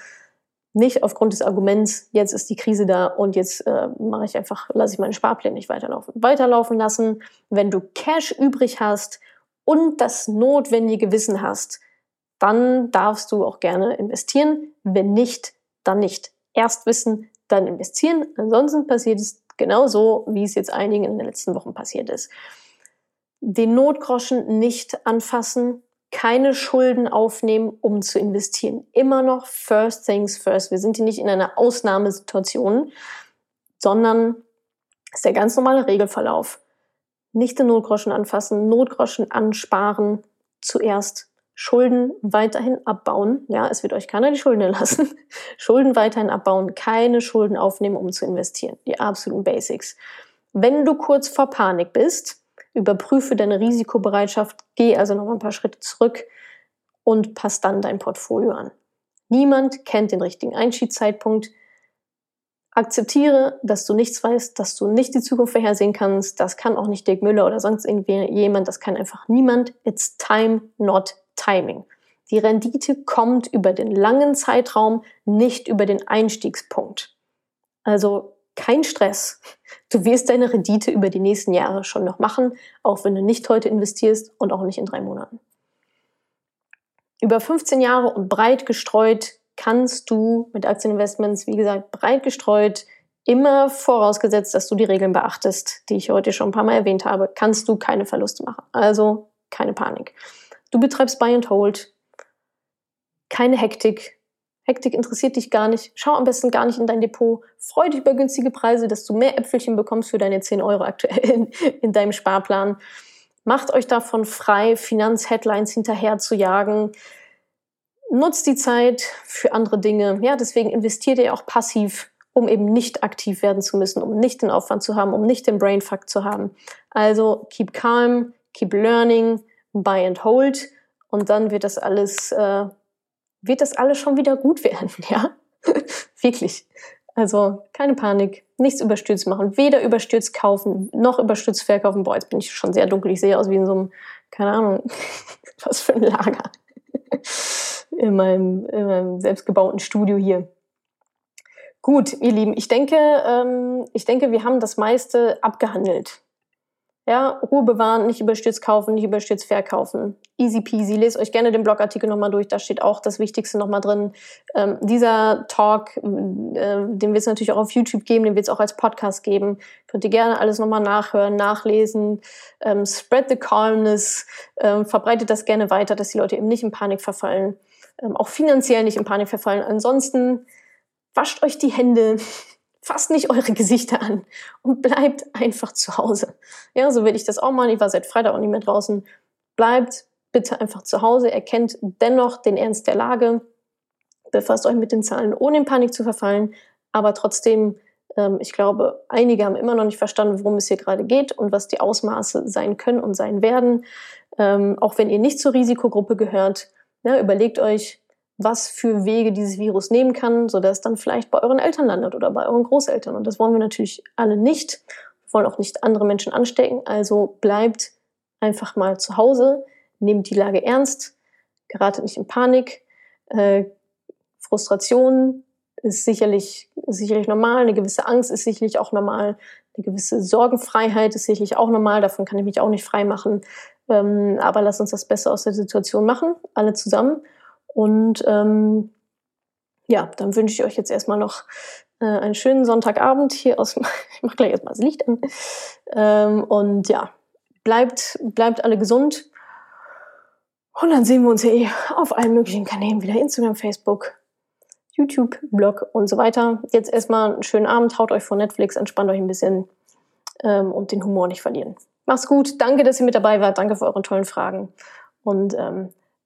nicht aufgrund des Arguments, jetzt ist die Krise da und jetzt äh, mache ich einfach, lasse ich meine Sparpläne nicht weiterlaufen. Weiterlaufen lassen, wenn du Cash übrig hast und das notwendige Wissen hast, dann darfst du auch gerne investieren. Wenn nicht, dann nicht. Erst wissen, dann investieren. Ansonsten passiert es genauso, wie es jetzt einigen in den letzten Wochen passiert ist. Den Notgroschen nicht anfassen, keine Schulden aufnehmen, um zu investieren. Immer noch first things first. Wir sind hier nicht in einer Ausnahmesituation, sondern ist der ganz normale Regelverlauf. Nicht den Notgroschen anfassen, Notgroschen ansparen, zuerst Schulden weiterhin abbauen. Ja, es wird euch keiner die Schulden erlassen. Schulden weiterhin abbauen, keine Schulden aufnehmen, um zu investieren. Die absoluten Basics. Wenn du kurz vor Panik bist, überprüfe deine Risikobereitschaft, geh also noch ein paar Schritte zurück und pass dann dein Portfolio an. Niemand kennt den richtigen Einschiedszeitpunkt. Akzeptiere, dass du nichts weißt, dass du nicht die Zukunft vorhersehen kannst. Das kann auch nicht Dirk Müller oder sonst irgendwie jemand. Das kann einfach niemand. It's time, not Timing. Die Rendite kommt über den langen Zeitraum, nicht über den Einstiegspunkt. Also kein Stress. Du wirst deine Rendite über die nächsten Jahre schon noch machen, auch wenn du nicht heute investierst und auch nicht in drei Monaten. Über 15 Jahre und breit gestreut kannst du mit Aktieninvestments, wie gesagt, breit gestreut, immer vorausgesetzt, dass du die Regeln beachtest, die ich heute schon ein paar Mal erwähnt habe, kannst du keine Verluste machen. Also keine Panik. Du betreibst Buy and Hold. Keine Hektik. Hektik interessiert dich gar nicht. Schau am besten gar nicht in dein Depot. Freu dich über günstige Preise, dass du mehr Äpfelchen bekommst für deine 10 Euro aktuell in, in deinem Sparplan. Macht euch davon frei, Finanzheadlines hinterher zu jagen. Nutzt die Zeit für andere Dinge. Ja, deswegen investiert ihr auch passiv, um eben nicht aktiv werden zu müssen, um nicht den Aufwand zu haben, um nicht den Brainfuck zu haben. Also keep calm, keep learning, Buy and Hold und dann wird das alles, äh, wird das alles schon wieder gut werden, ja? Wirklich. Also keine Panik, nichts überstürzt machen, weder überstürzt kaufen, noch überstürzt verkaufen. Boah, jetzt bin ich schon sehr dunkel, ich sehe aus wie in so einem, keine Ahnung, was für ein Lager. in, meinem, in meinem selbstgebauten Studio hier. Gut, ihr Lieben, ich denke, ähm, ich denke, wir haben das meiste abgehandelt. Ja, Ruhe bewahren, nicht überstürzt kaufen, nicht überstürzt verkaufen. Easy peasy. Lest euch gerne den Blogartikel nochmal durch, da steht auch das Wichtigste nochmal drin. Ähm, dieser Talk, äh, den wird es natürlich auch auf YouTube geben, den wird es auch als Podcast geben. Könnt ihr gerne alles nochmal nachhören, nachlesen. Ähm, spread the calmness, ähm, verbreitet das gerne weiter, dass die Leute eben nicht in Panik verfallen. Ähm, auch finanziell nicht in Panik verfallen. Ansonsten wascht euch die Hände fasst nicht eure Gesichter an und bleibt einfach zu Hause. Ja, so will ich das auch machen. Ich war seit Freitag auch nicht mehr draußen. Bleibt bitte einfach zu Hause, erkennt dennoch den Ernst der Lage, befasst euch mit den Zahlen, ohne in Panik zu verfallen, aber trotzdem, ähm, ich glaube, einige haben immer noch nicht verstanden, worum es hier gerade geht und was die Ausmaße sein können und sein werden. Ähm, auch wenn ihr nicht zur Risikogruppe gehört, ja, überlegt euch, was für Wege dieses Virus nehmen kann, sodass es dann vielleicht bei euren Eltern landet oder bei euren Großeltern. Und das wollen wir natürlich alle nicht. Wir wollen auch nicht andere Menschen anstecken. Also bleibt einfach mal zu Hause, nehmt die Lage ernst, geratet nicht in Panik. Äh, Frustration ist sicherlich, sicherlich normal, eine gewisse Angst ist sicherlich auch normal, eine gewisse Sorgenfreiheit ist sicherlich auch normal, davon kann ich mich auch nicht frei machen. Ähm, aber lasst uns das Beste aus der Situation machen, alle zusammen. Und ähm, ja, dann wünsche ich euch jetzt erstmal noch äh, einen schönen Sonntagabend hier aus. ich mache gleich erstmal das Licht an. Ähm, und ja, bleibt, bleibt alle gesund. Und dann sehen wir uns ja eh auf allen möglichen Kanälen wieder. Instagram, Facebook, YouTube, Blog und so weiter. Jetzt erstmal einen schönen Abend, haut euch vor Netflix, entspannt euch ein bisschen ähm, und den Humor nicht verlieren. Macht's gut, danke, dass ihr mit dabei wart, danke für eure tollen Fragen und ähm,